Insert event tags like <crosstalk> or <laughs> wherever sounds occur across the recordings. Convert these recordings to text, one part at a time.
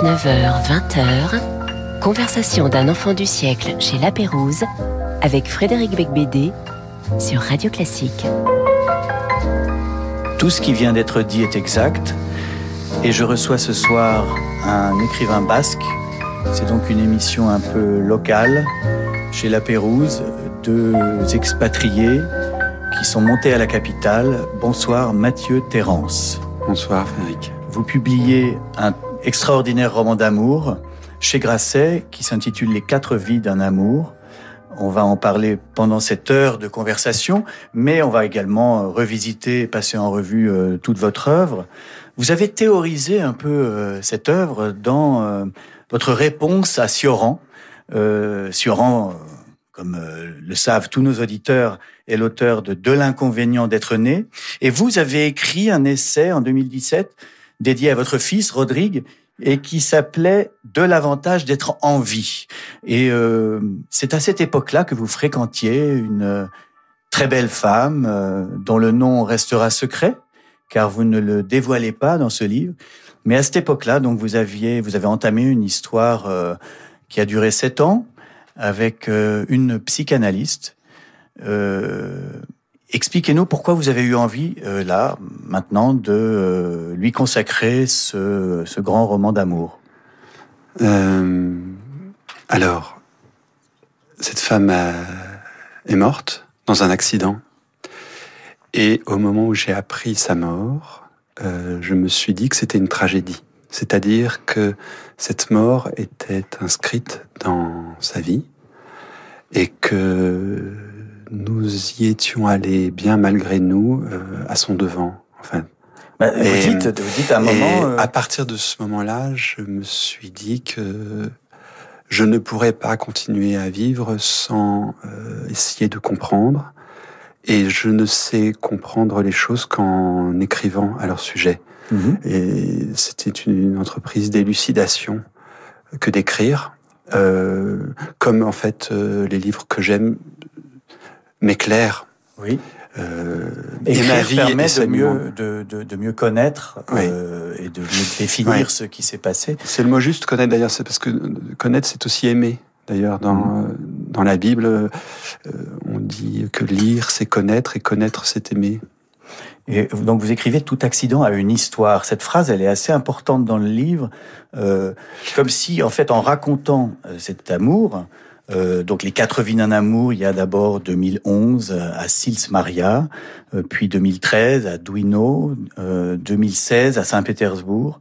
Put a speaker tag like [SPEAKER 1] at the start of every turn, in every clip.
[SPEAKER 1] 19h, 20h, conversation d'un enfant du siècle chez La Pérouse avec Frédéric Becbédé sur Radio Classique.
[SPEAKER 2] Tout ce qui vient d'être dit est exact et je reçois ce soir un écrivain basque. C'est donc une émission un peu locale chez La Pérouse, deux expatriés qui sont montés à la capitale. Bonsoir Mathieu Terrence.
[SPEAKER 3] Bonsoir Frédéric.
[SPEAKER 2] Vous publiez un extraordinaire roman d'amour chez Grasset qui s'intitule Les quatre vies d'un amour. On va en parler pendant cette heure de conversation, mais on va également revisiter, passer en revue euh, toute votre œuvre. Vous avez théorisé un peu euh, cette œuvre dans euh, votre réponse à Sioran. Sioran, comme le savent tous nos auditeurs, est l'auteur de De l'inconvénient d'être né. Et vous avez écrit un essai en 2017 dédié à votre fils, Rodrigue, et qui s'appelait De l'avantage d'être en vie. Et euh, c'est à cette époque-là que vous fréquentiez une euh, très belle femme euh, dont le nom restera secret, car vous ne le dévoilez pas dans ce livre. Mais à cette époque-là, donc vous aviez, vous avez entamé une histoire euh, qui a duré sept ans avec euh, une psychanalyste. Expliquez-nous pourquoi vous avez eu envie, euh, là, maintenant, de euh, lui consacrer ce, ce grand roman d'amour?
[SPEAKER 3] Euh, alors, cette femme est morte dans un accident. Et au moment où j'ai appris sa mort, je me suis dit que c'était une tragédie. C'est-à-dire que cette mort était inscrite dans sa vie et que nous y étions allés bien malgré nous euh, à son devant. Enfin,
[SPEAKER 2] bah, vous,
[SPEAKER 3] Et-
[SPEAKER 2] dites, vous dites à un moment... euh,
[SPEAKER 3] à partir de ce moment-là, je me suis dit que je ne pourrais pas continuer à vivre sans euh, essayer de comprendre. Et je ne sais comprendre les choses qu'en écrivant à leur sujet.
[SPEAKER 2] mhm.
[SPEAKER 3] Et c'était une entreprise d'élucidation que d'écrire. Euh, comme en fait euh, les livres que j'aime m'éclairent.
[SPEAKER 2] Oui.
[SPEAKER 3] Euh,
[SPEAKER 2] Écrire
[SPEAKER 3] ma vie
[SPEAKER 2] permet
[SPEAKER 3] et
[SPEAKER 2] de mieux, de, de, de mieux connaître
[SPEAKER 3] Oui.
[SPEAKER 2] euh, et de mieux définir
[SPEAKER 3] Oui.
[SPEAKER 2] ce qui s'est passé.
[SPEAKER 3] C'est le mot juste, connaître d'ailleurs, c'est parce que connaître, c'est aussi aimer. D'ailleurs, dans,
[SPEAKER 2] Mm.
[SPEAKER 3] euh, dans la Bible, euh, on dit que lire, c'est connaître, et connaître, c'est aimer.
[SPEAKER 2] Et donc vous écrivez tout accident a une histoire. Cette phrase, elle est assez importante dans le livre, euh, comme si en fait en racontant euh, cet amour, euh, donc les quatre vies d'un amour, il y a d'abord 2011 à Sils Maria, euh, puis 2013 à Duino, euh, 2016 à Saint-Pétersbourg.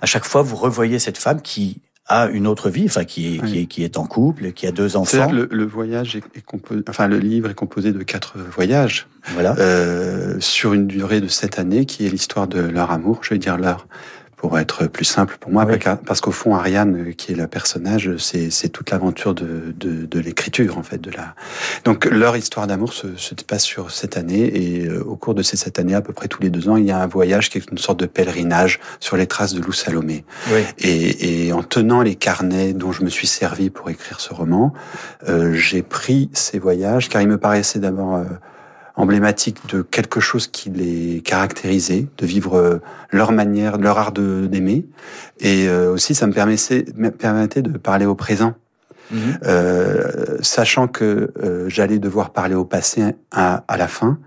[SPEAKER 2] À chaque fois, vous revoyez cette femme qui a une autre vie, enfin qui est, qui
[SPEAKER 3] Oui.
[SPEAKER 2] est, qui est en couple, qui a deux enfants.
[SPEAKER 3] le, le voyage est, est composé, enfin, le livre est composé de quatre voyages,
[SPEAKER 2] Voilà.
[SPEAKER 3] euh, sur une durée de sept années, qui est l'histoire de leur amour, je vais dire leur, pour être plus simple pour moi,
[SPEAKER 2] Oui.
[SPEAKER 3] parce- qu'au fond, Ariane, euh, qui est le personnage, c'est c'est toute l'aventure de, de, de l'écriture, en fait, de la. Donc, leur histoire d'amour se, se passe sur cette année, et euh, au cours de ces sept années, à peu près tous les deux ans, il y a un voyage qui est une sorte de pèlerinage sur les traces de Lou Salomé.
[SPEAKER 2] Oui.
[SPEAKER 3] Et, et en tenant les carnets dont je me suis servi pour écrire ce roman, euh, j'ai pris ces voyages, car il me paraissait d'abord euh, emblématique de quelque chose qui les caractérisait, de vivre euh, leur manière, leur art d'aimer. Et euh, aussi, ça me permettait, me permettait de parler au présent.
[SPEAKER 2] Mhm.
[SPEAKER 3] Euh, sachant que euh, j'allais devoir parler au passé à, à la fin.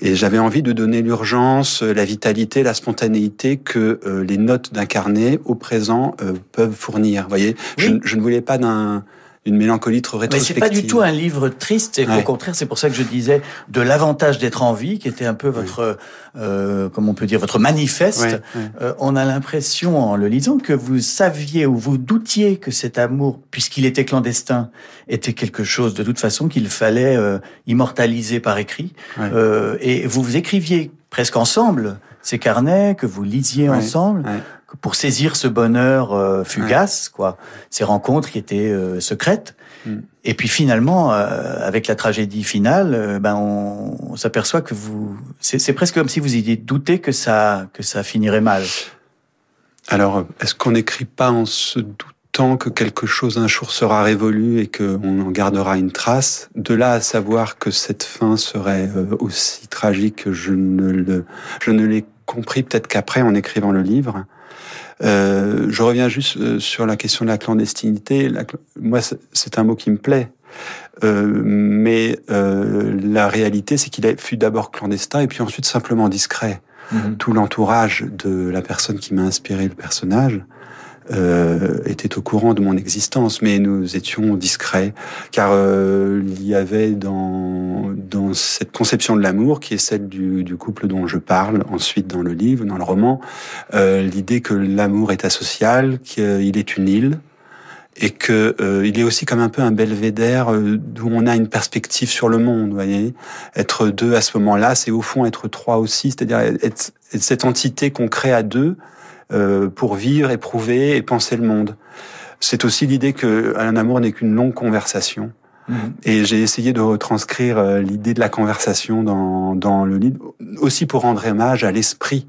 [SPEAKER 3] Et j'avais envie de donner l'urgence, la vitalité, la spontanéité que euh, les notes d'un carnet au présent peuvent fournir. Vous voyez, je ne voulais pas d'un d'une mélancolie trop
[SPEAKER 2] Mais
[SPEAKER 3] rétrospective.
[SPEAKER 2] c'est pas du tout un livre triste, et au
[SPEAKER 3] Ouais.
[SPEAKER 2] contraire, c'est pour ça que je disais de l'avantage d'être en vie, qui était un peu votre, euh, comment on peut dire, votre manifeste.
[SPEAKER 3] Ouais, ouais.
[SPEAKER 2] Euh, on a l'impression, en le lisant, que vous saviez ou vous doutiez que cet amour, puisqu'il était clandestin, était quelque chose de toute façon qu'il fallait euh, immortaliser par écrit.
[SPEAKER 3] Ouais.
[SPEAKER 2] Euh, et vous vous écriviez presque ensemble ces carnets, que vous lisiez
[SPEAKER 3] Ouais,
[SPEAKER 2] ensemble,
[SPEAKER 3] ouais.
[SPEAKER 2] Pour saisir ce bonheur euh, fugace, quoi, ces rencontres qui étaient euh, secrètes.
[SPEAKER 3] Mm.
[SPEAKER 2] Et puis finalement, euh, avec la tragédie finale, ben on, on s'aperçoit que vous, c'est presque comme si vous ayez douté que ça que ça finirait mal.
[SPEAKER 3] Alors, est-ce qu'on n'écrit pas en se doutant que quelque chose un jour sera révolu et qu'on en gardera une trace? De là à savoir que cette fin serait aussi tragique, je ne le, je ne l'ai compris peut-être qu'après, en écrivant le livre. Euh, je reviens juste euh, sur la question de la clandestinité. moi, c'est un mot qui me plaît. Euh, mais euh, la réalité, c'est qu'il fut d'abord clandestin et puis ensuite simplement discret. Mhm. Tout l'entourage de la personne qui m'a inspiré le personnage euh, était au courant de mon existence, mais nous étions discrets, car euh, il y avait dans, dans cette conception de l'amour, qui est celle du, du, couple dont je parle ensuite dans le livre, dans le roman, euh, l'idée que l'amour est asocial, qu'il est une île, et que euh, il est aussi comme un peu un belvédère euh, d'où on a une perspective sur le monde. Voyez, être deux à ce moment-là, c'est au fond être trois aussi, c'est-à-dire être, cette entité qu'on crée à deux euh, pour vivre, éprouver et penser le monde. C'est aussi l'idée que un amour n'est qu'une longue conversation. Mm-hmm. Et j'ai essayé de retranscrire euh, l'idée de la conversation dans, dans le livre, aussi pour rendre hommage à l'esprit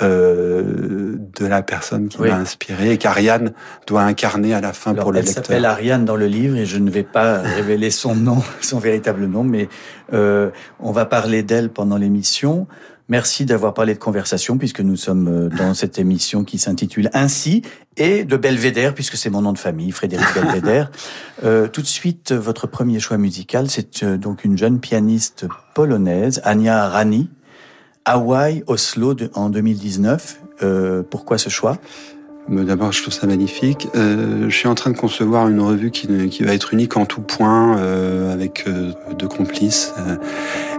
[SPEAKER 3] euh, de la personne qui m'a inspiré et qu'Ariane doit incarner à la fin pour le lecteur.
[SPEAKER 2] Elle s'appelle Ariane dans le livre et je ne vais pas <laughs> révéler son nom, son véritable nom, mais euh, on va parler d'elle pendant l'émission. Merci d'avoir parlé de conversation puisque nous sommes euh, dans cette émission qui s'intitule Ainsi et de Belvédère puisque c'est mon nom de famille, Frédéric Belvédère. <laughs> euh, tout de suite, votre premier choix musical, c'est euh, donc une jeune pianiste polonaise, Ania Rani, Hawaï, Oslo en 2019. Euh, pourquoi ce choix?
[SPEAKER 3] D'abord, je trouve ça magnifique. Euh, je suis en train de concevoir une revue qui, qui va être unique en tout point, euh, avec euh, deux complices, euh,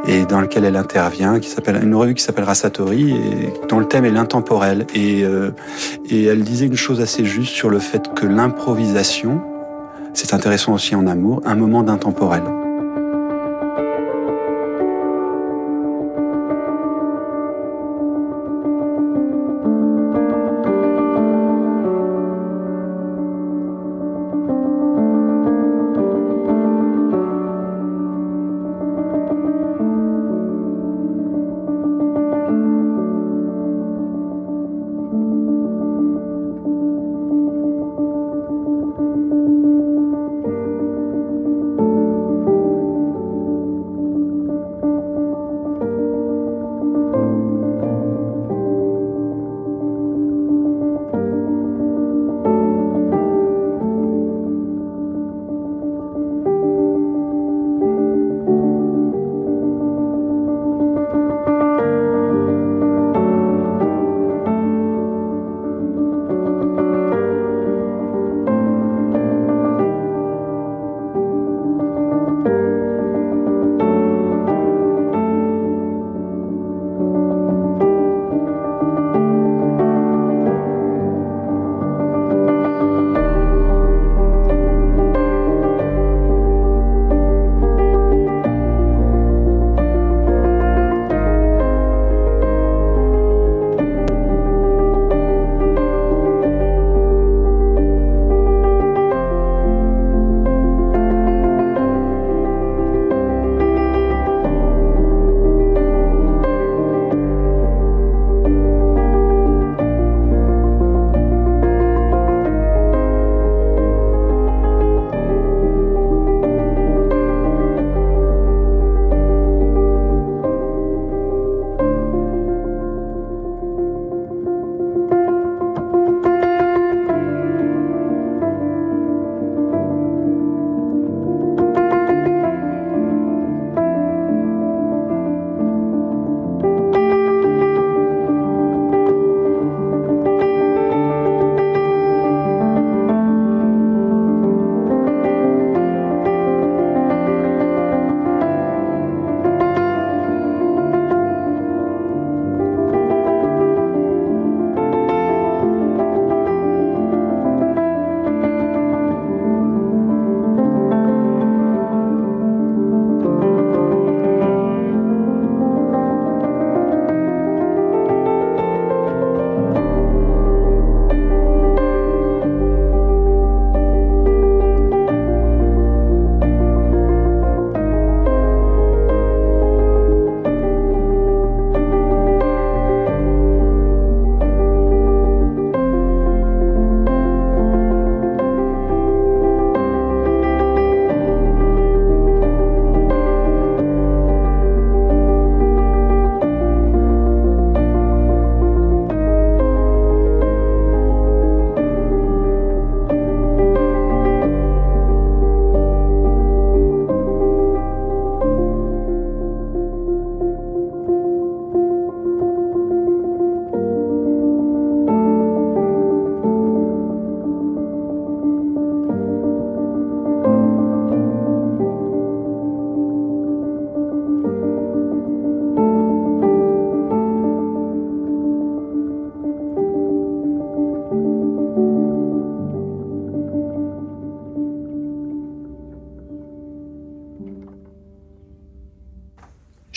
[SPEAKER 3] et dans lequel elle intervient, qui s'appelle une revue qui s'appellera Satori, et dont le thème est l'intemporel. Et, euh, et elle disait une chose assez juste sur le fait que l'improvisation, c'est intéressant aussi en amour, un moment d'intemporel.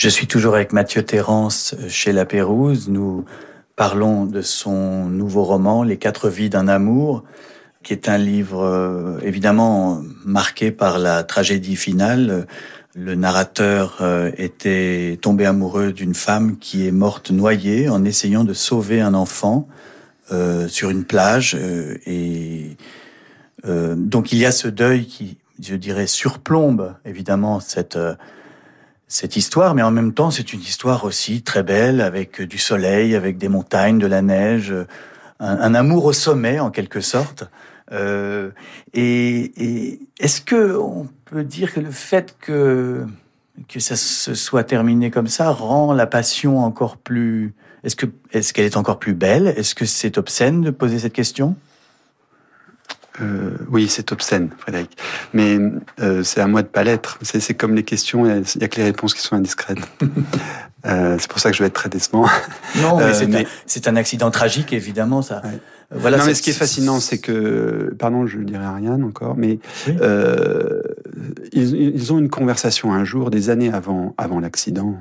[SPEAKER 2] Je suis toujours avec Mathieu Terrence chez La Pérouse. Nous parlons de son nouveau roman, Les quatre vies d'un amour, qui est un livre euh, évidemment marqué par la tragédie finale. Le narrateur euh, était tombé amoureux d'une femme qui est morte noyée en essayant de sauver un enfant euh, sur une plage. et donc il y a ce deuil qui, je dirais, surplombe évidemment cette cette histoire, mais en même temps, c'est une histoire aussi très belle, avec du soleil, avec des montagnes, de la neige, un, amour au sommet, en quelque sorte. Euh, et, est-ce que on peut dire que le fait que que ça se soit terminé comme ça rend la passion encore plus Est-ce que est-ce qu'elle est encore plus belle? Est-ce que c'est obscène de poser cette question?
[SPEAKER 3] Euh, oui, c'est obscène, Frédéric. Mais euh, c'est à moi de pas l'être. C'est comme les questions, il n'y a, que les réponses qui sont indiscrètes. <laughs> euh, c'est pour ça que je vais être très décevant.
[SPEAKER 2] Non, <laughs> mais c'est un, accident tragique, évidemment. Ça.
[SPEAKER 3] Voilà, non, mais ce qui est fascinant, c'est que, pardon, je ne dirai rien encore, mais ils, ont une conversation un jour, des années avant, avant l'accident,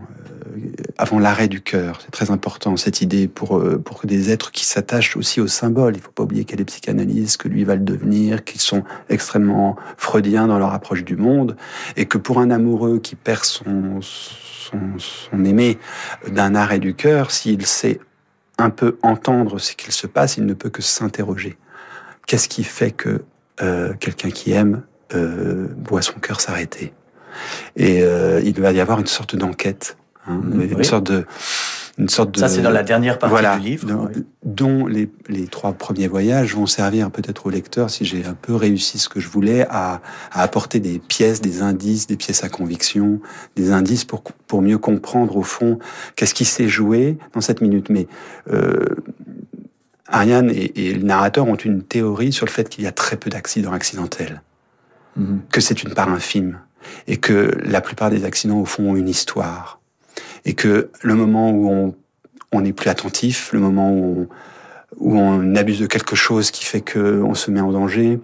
[SPEAKER 3] euh, avant l'arrêt du cœur. C'est très important cette idée pour euh, pour des êtres qui s'attachent aussi au symbole. Il ne faut pas oublier qu'elle est psychanalyste, que lui va le devenir, qu'ils sont extrêmement freudiens dans leur approche du monde, et que pour un amoureux qui perd son son, son aimé d'un arrêt du cœur, s'il sait un peu entendre ce qu'il se passe, il ne peut que s'interroger. Qu'est-ce qui fait que euh, quelqu'un qui aime euh, voit son cœur s'arrêter Et euh, il va y avoir une sorte d'enquête, hein, une sorte de une sorte de...
[SPEAKER 2] Ça, c'est dans la dernière partie du livre.
[SPEAKER 3] Dont les, les, trois premiers voyages vont servir peut-être au lecteur, si j'ai un peu réussi ce que je voulais, à, à, apporter des pièces, des indices, des pièces à conviction, des indices pour, pour mieux comprendre, au fond, qu'est-ce qui s'est joué dans cette minute. Mais euh, Ariane et, et, le narrateur ont une théorie sur le fait qu'il y a très peu d'accidents accidentels, mm-hmm. que c'est une part infime, et que la plupart des accidents, au fond, ont une histoire et que le moment où on, on n'est plus attentif, le moment où on, où on, abuse de quelque chose qui fait que on se met en danger,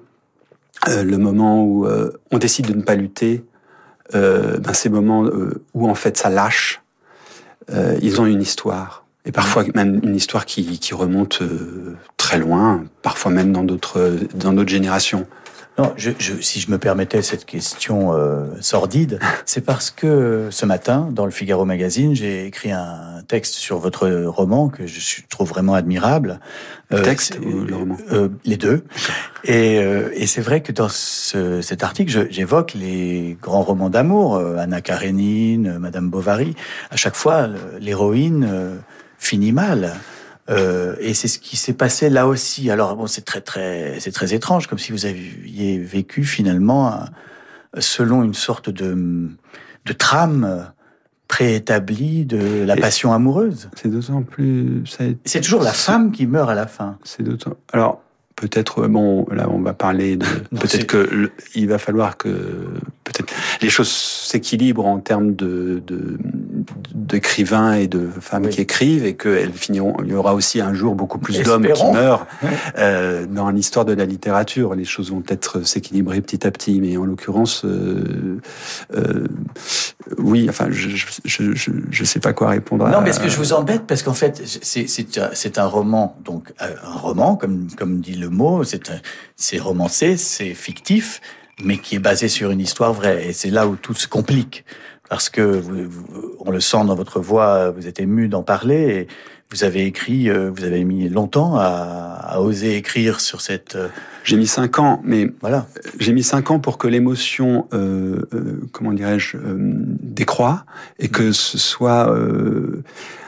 [SPEAKER 3] euh, le moment où euh, on décide de ne pas lutter, euh, ben ces moments où en fait ça lâche, ils ont une histoire. Et parfois même une histoire qui, qui remonte très loin, parfois même dans d'autres dans d'autres générations.
[SPEAKER 2] Non, je, je, si je me permettais cette question euh, sordide, <laughs> c'est parce que ce matin, dans le Figaro Magazine, j'ai écrit un texte sur votre roman que je trouve vraiment admirable.
[SPEAKER 3] Le euh, texte ou le roman?
[SPEAKER 2] euh, Les deux. Et, euh, et c'est vrai que dans ce, cet article, j'évoque les grands romans d'amour, Anna Karenine, Madame Bovary. À chaque fois, l'héroïne finit mal. Euh, et c'est ce qui s'est passé là aussi. Alors bon, c'est très très c'est très étrange, comme si vous aviez vécu finalement selon une sorte de de trame préétablie de la passion amoureuse.
[SPEAKER 3] C'est d'autant plus.
[SPEAKER 2] C'est toujours la femme qui meurt à la fin.
[SPEAKER 3] C'est d'autant. Alors peut-être bon là on va parler de <laughs> peut-être que il va falloir que peut-être les choses s'équilibrent en termes de, de d'écrivains et de femmes qui écrivent et qu'elles finiront. Il y aura aussi un jour beaucoup plus d'hommes qui meurent <laughs> euh, dans l'histoire de la littérature. Les choses vont peut-être s'équilibrer petit à petit, mais en l'occurrence, euh, euh, oui. Enfin, je, je, je, je, sais pas quoi répondre.
[SPEAKER 2] Non, mais est-ce que je vous embête parce qu'en fait, c'est un roman, donc euh, un roman comme comme dit le mot, c'est romancé, c'est fictif, mais qui est basé sur une histoire vraie. Et c'est là où tout se complique parce que vous, on le sent dans votre voix, vous êtes ému d'en parler et vous avez écrit, euh, vous avez mis longtemps à, à oser écrire sur cette. Euh,
[SPEAKER 3] j'ai mis cinq ans, mais voilà. J'ai mis cinq ans pour que l'émotion, euh, euh comment dirais-je, euh, décroît et que ce soit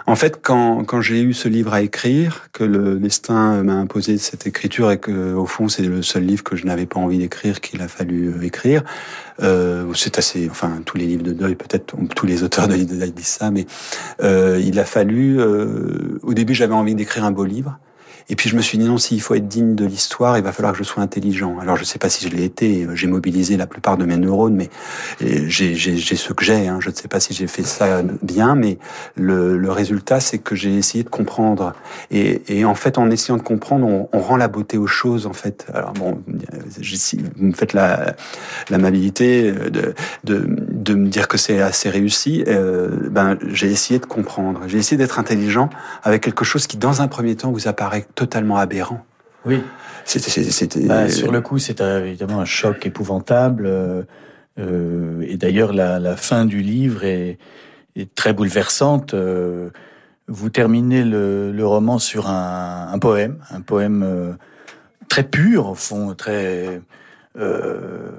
[SPEAKER 3] en fait, quand, quand j'ai eu ce livre à écrire, que le destin m'a imposé cette écriture et que, au fond, c'est le seul livre que je n'avais pas envie d'écrire qu'il a fallu euh, écrire, euh, c'est assez, enfin, tous les livres de deuil, peut-être tous les auteurs de livres de deuil disent ça, mais euh, il a fallu. Euh, au début, j'avais envie d'écrire un beau livre. Et puis je me suis dit non, s'il faut être digne de l'histoire, il va falloir que je sois intelligent. Alors je sais pas si je l'ai été, j'ai mobilisé la plupart de mes neurones, mais j'ai ce que j'ai. Hein. Je ne sais pas si j'ai fait ça bien, mais le, le résultat, c'est que j'ai essayé de comprendre. Et, et, en fait, en essayant de comprendre, on, on, rend la beauté aux choses. En fait, alors bon, vous me faites l'amabilité de, de, de, me dire que c'est assez réussi. Euh, ben j'ai essayé de comprendre. J'ai essayé d'être intelligent avec quelque chose qui, dans un premier temps, vous apparaît totalement aberrant.
[SPEAKER 2] Oui. C'était. Bah, sur le coup, c'est évidemment un choc épouvantable. Euh, euh, et d'ailleurs, la, la, fin du livre est, est très bouleversante. Euh, vous terminez le, le, roman sur un, un poème, un poème euh, très pur, au fond, très. Euh,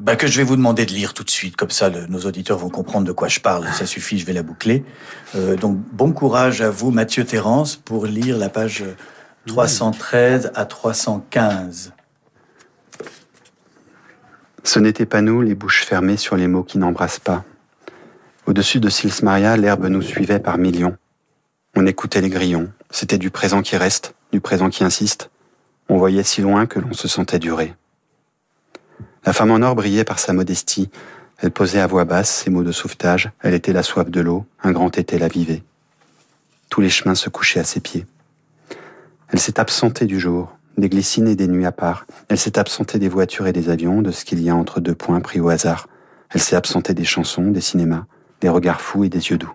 [SPEAKER 2] bah, que je vais vous demander de lire tout de suite, comme ça le, nos auditeurs vont comprendre de quoi je parle. Ça suffit, je vais la boucler. Euh, donc bon courage à vous, Mathieu Terrence, pour lire la page 313 à 315.
[SPEAKER 3] Ce n'était pas nous, les bouches fermées sur les mots qui n'embrassent pas. Au-dessus de Sils Maria, l'herbe nous suivait par millions. On écoutait les grillons. C'était du présent qui reste, du présent qui insiste. On voyait si loin que l'on se sentait durer. La femme en or brillait par sa modestie. Elle posait à voix basse ses mots de sauvetage. Elle était la soif de l'eau. Un grand été la vivait. Tous les chemins se couchaient à ses pieds. Elle s'est absentée du jour, des glycines et des nuits à part. Elle s'est absentée des voitures et des avions, de ce qu'il y a entre deux points pris au hasard. Elle s'est absentée des chansons, des cinémas, des regards fous et des yeux doux.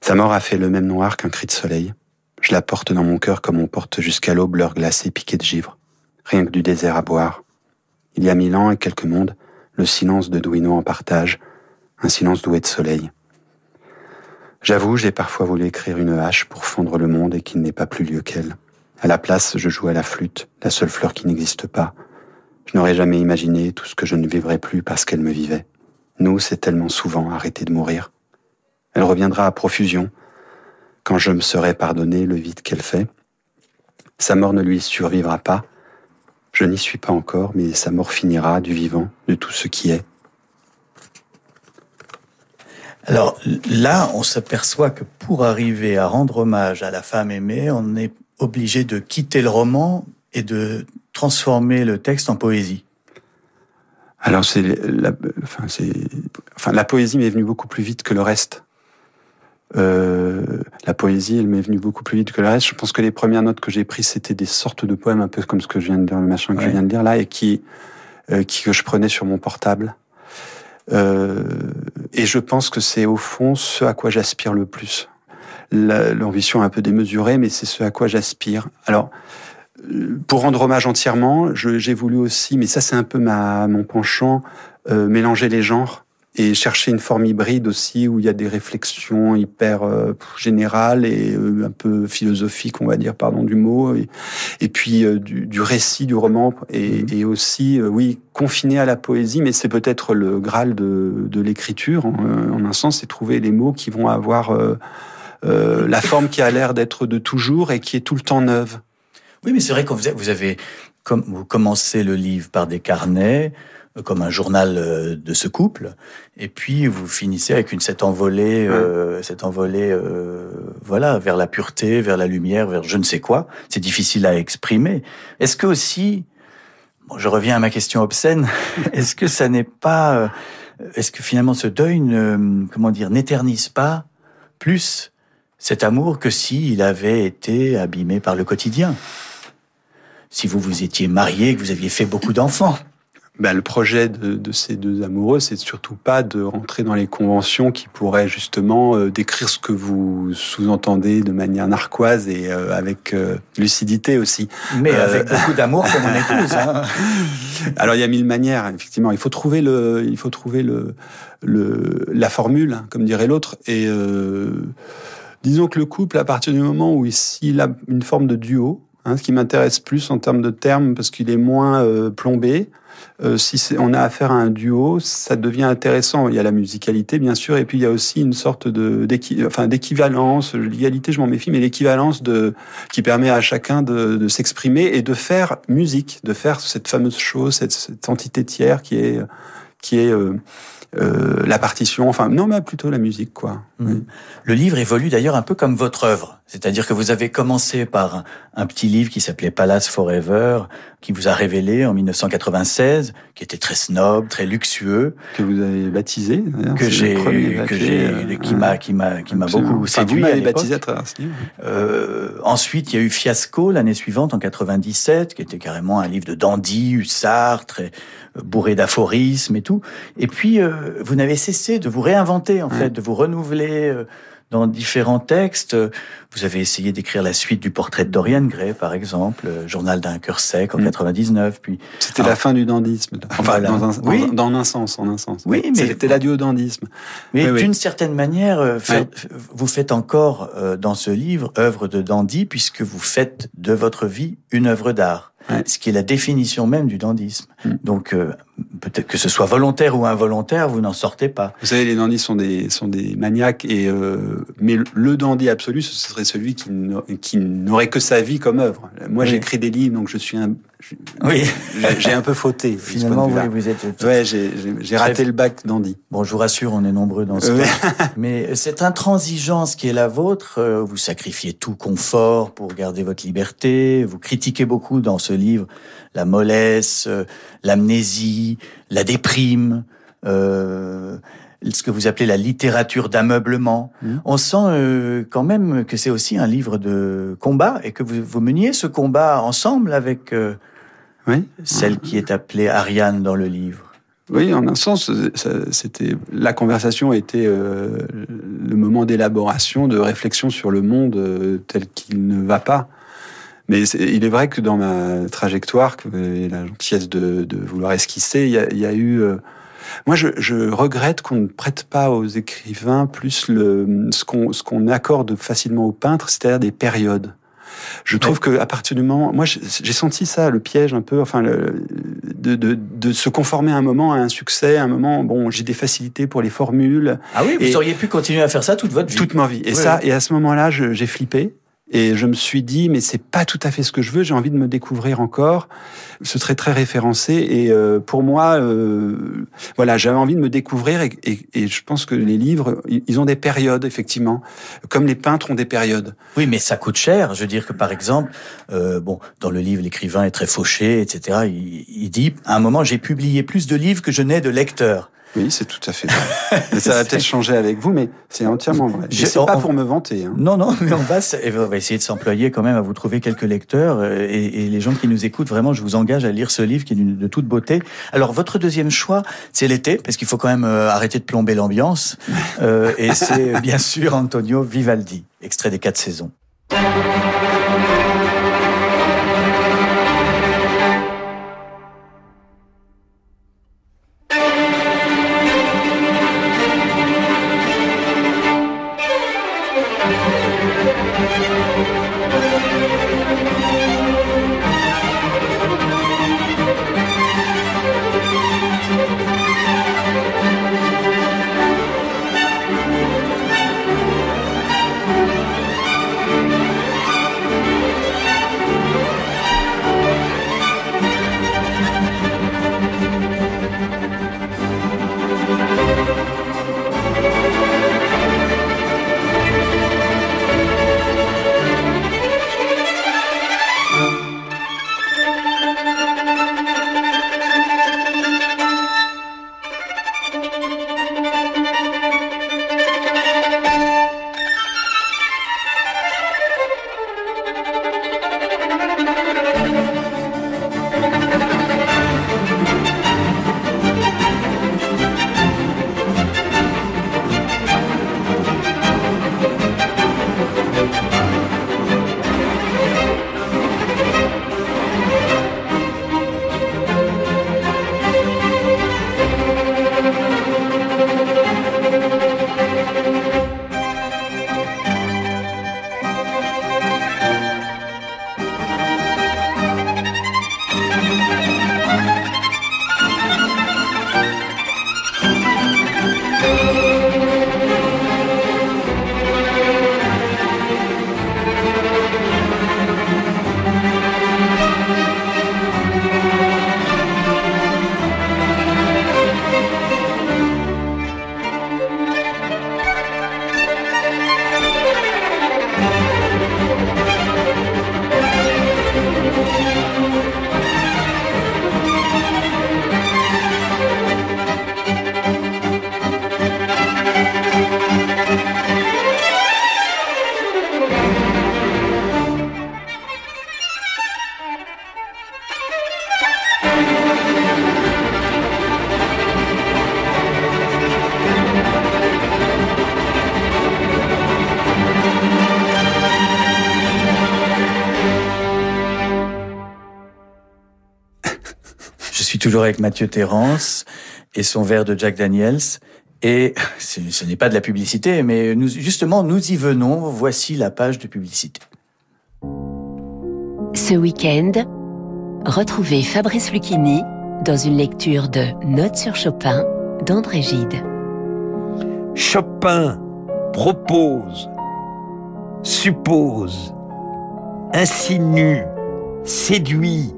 [SPEAKER 3] Sa mort a fait le même noir qu'un cri de soleil. Je la porte dans mon cœur comme on porte jusqu'à l'aube l'heure glacée piquée de givre. Rien que du désert à boire. Il y a mille ans et quelques mondes, le silence de Douino en partage, un silence doué de soleil. J'avoue, j'ai parfois voulu écrire une hache pour fondre le monde et qu'il n'ait pas plus lieu qu'elle. À la place, je joue à la flûte, la seule fleur qui n'existe pas. Je n'aurais jamais imaginé tout ce que je ne vivrais plus parce qu'elle me vivait. Nous, c'est tellement souvent arrêté de mourir. Elle reviendra à profusion quand je me serai pardonné le vide qu'elle fait. Sa mort ne lui survivra pas. Je n'y suis pas encore, mais sa mort finira du vivant, de tout ce qui est.
[SPEAKER 2] Alors là, on s'aperçoit que pour arriver à rendre hommage à la femme aimée, on est obligé de quitter le roman et de transformer le texte en poésie.
[SPEAKER 3] Alors c'est la, enfin, c'est, enfin, la poésie m'est venue beaucoup plus vite que le reste. Euh, la poésie, elle m'est venue beaucoup plus vite que le reste. Je pense que les premières notes que j'ai prises, c'était des sortes de poèmes, un peu comme ce que je viens de dire, le machin que je viens de dire là, et qui, euh, qui que je prenais sur mon portable. Euh, et je pense que c'est au fond ce à quoi j'aspire le plus. L'ambition un peu démesurée, mais c'est ce à quoi j'aspire. Alors, euh, pour rendre hommage entièrement, j'ai voulu aussi, mais ça c'est un peu mon penchant, euh, mélanger les genres et chercher une forme hybride aussi où il y a des réflexions hyper euh, générales et euh, un peu philosophiques, on va dire, pardon du mot, et, puis euh, du, du, récit du roman et, mmh. et aussi, oui, confiné à la poésie, mais c'est peut-être le graal de, de l'écriture, en, en, un sens, c'est trouver les mots qui vont avoir la forme qui a l'air d'être de toujours et qui est tout le temps neuve.
[SPEAKER 2] Oui, mais c'est vrai que vous avez, comme, vous commencez le livre par des carnets, comme un journal euh, de ce couple, et puis vous finissez avec une cette envolée, euh, cette envolée, euh, voilà, vers la pureté, vers la lumière, vers je ne sais quoi. C'est difficile à exprimer. Est-ce que aussi, bon, je reviens à ma question obscène, <laughs> est-ce que ça n'est pas, euh, est-ce que finalement ce deuil, ne, comment dire, n'éternise pas plus cet amour que s'il avait été abîmé par le quotidien? Si vous vous étiez marié, que vous aviez fait beaucoup d'enfants,
[SPEAKER 3] ben, le projet de, de, ces deux amoureux, c'est surtout pas de rentrer dans les conventions qui pourraient justement euh, décrire ce que vous sous-entendez de manière narquoise et euh, avec euh, lucidité aussi.
[SPEAKER 2] Mais avec beaucoup d'amour pour mon épouse. Hein. <laughs>
[SPEAKER 3] Alors il y a mille manières, effectivement. Il faut trouver le, il faut trouver le, le la formule, hein, comme dirait l'autre. Et disons que le couple, à partir du moment où il a une forme de duo, hein, ce qui m'intéresse plus en termes de termes parce qu'il est moins plombé. Euh, si on a affaire à un duo, ça devient intéressant. Il y a la musicalité, bien sûr, et puis il y a aussi une sorte de enfin d'équivalence. L'égalité, je m'en méfie, mais l'équivalence qui permet à chacun de, s'exprimer et de faire musique, de faire cette fameuse chose, cette, cette entité tiers qui est qui est euh, euh, la partition, enfin non, mais plutôt la musique, quoi.
[SPEAKER 2] Mmh. Le livre évolue d'ailleurs un peu comme votre œuvre. C'est-à-dire que vous avez commencé par un, petit livre qui s'appelait Palace Forever, qui vous a révélé en 1996, qui était très snob, très luxueux.
[SPEAKER 3] Que vous avez baptisé.
[SPEAKER 2] Que j'ai, que j'ai, euh, qui m'a, qui m'a, qui m'a beaucoup séduit.
[SPEAKER 3] Vous m'avez baptisé à travers ce livre.
[SPEAKER 2] Euh, ensuite, il y a eu Fiasco l'année suivante, en 97, qui était carrément un livre de dandy, hussard, très euh, bourré d'aphorismes et tout. Et puis, euh, vous n'avez cessé de vous réinventer, en fait, de vous renouveler. Euh, dans différents textes. Vous avez essayé d'écrire la suite du portrait de Dorian Gray, par exemple, Journal d'un cœur sec en 99. Puis
[SPEAKER 3] c'était la fin du dandisme. Enfin, dans, un, oui. dans, un sens, en un sens.
[SPEAKER 2] Oui, mais
[SPEAKER 3] c'était l'adieu au dandisme.
[SPEAKER 2] Mais d'une certaine manière, euh, vous faites encore euh, dans ce livre œuvre de dandy puisque vous faites de votre vie une œuvre d'art ce qui est la définition même du dandisme. Mm. Donc, euh, peut-être que ce soit volontaire ou involontaire, vous n'en sortez pas.
[SPEAKER 3] Vous savez, les dandys sont des, sont des maniaques, et, euh, mais le dandy absolu, ce serait celui qui n'aurait que sa vie comme œuvre. Moi, j'écris des livres, donc je suis un, oui. <laughs> J'ai un peu fauté.
[SPEAKER 2] Finalement, oui, vous êtes.
[SPEAKER 3] Ouais, j'ai raté le bac d'Andy.
[SPEAKER 2] Bon, je vous rassure, on est nombreux dans ce cas. <laughs> Mais cette intransigeance qui est la vôtre, euh, vous sacrifiez tout confort pour garder votre liberté. Vous critiquez beaucoup dans ce livre la mollesse, euh, l'amnésie, la déprime. Euh, ce que vous appelez la littérature d'ameublement. Mmh. On sent euh, quand même que c'est aussi un livre de combat et que vous, vous meniez ce combat ensemble avec oui. Celle qui est appelée Ariane dans le livre.
[SPEAKER 3] Oui, en un sens, c'était la conversation était euh, le moment d'élaboration, de réflexion sur le monde euh, tel qu'il ne va pas. Mais il est vrai que dans ma trajectoire, que la gentillesse de, de vouloir esquisser, il y a, eu. Euh, moi, je, je regrette qu'on ne prête pas aux écrivains plus le, ce qu'on accorde facilement aux peintres, c'est-à-dire des périodes. Je trouve que à partir du moment, moi j'ai senti ça, le piège un peu, enfin, le, de, de, de, se conformer à un moment à un succès, à un moment, bon, j'ai des facilités pour les formules.
[SPEAKER 2] Ah oui, vous auriez pu continuer à faire ça toute votre vie.
[SPEAKER 3] Toute ma vie. Et ça, et à ce moment-là, j'ai flippé. Et je me suis dit, mais c'est pas tout à fait ce que je veux. J'ai envie de me découvrir encore. Ce serait très référencé. Et euh, pour moi, euh, voilà, j'avais envie de me découvrir. Et, et, et, je pense que les livres, ils ont des périodes, effectivement, comme les peintres ont des périodes.
[SPEAKER 2] Oui, mais ça coûte cher. Je veux dire que, par exemple, euh, bon, dans le livre, l'écrivain est très fauché, etc. Il, il dit, à un moment, j'ai publié plus de livres que je n'ai de lecteurs.
[SPEAKER 3] Oui, c'est tout à fait vrai. <laughs> ça va peut-être changer avec vous, mais c'est entièrement vrai. Je sais pas pour me vanter. Hein.
[SPEAKER 2] Non, non, mais on va, on va essayer de s'employer quand même à vous trouver quelques lecteurs. Euh, et, et, les gens qui nous écoutent, vraiment, je vous engage à lire ce livre qui est de toute beauté. Alors, votre deuxième choix, c'est l'été, parce qu'il faut quand même euh, arrêter de plomber l'ambiance. <laughs> Euh, et c'est bien sûr Antonio Vivaldi, extrait des quatre saisons. Toujours avec Mathieu Terrence et son verre de Jack Daniels. Et <laughs> ce n'est pas de la publicité, mais nous, justement, nous y venons. Voici la page de publicité.
[SPEAKER 1] Ce week-end, retrouvez Fabrice Lucchini dans une lecture de Notes sur Chopin d'André Gide.
[SPEAKER 4] Chopin propose, suppose, insinue, séduit,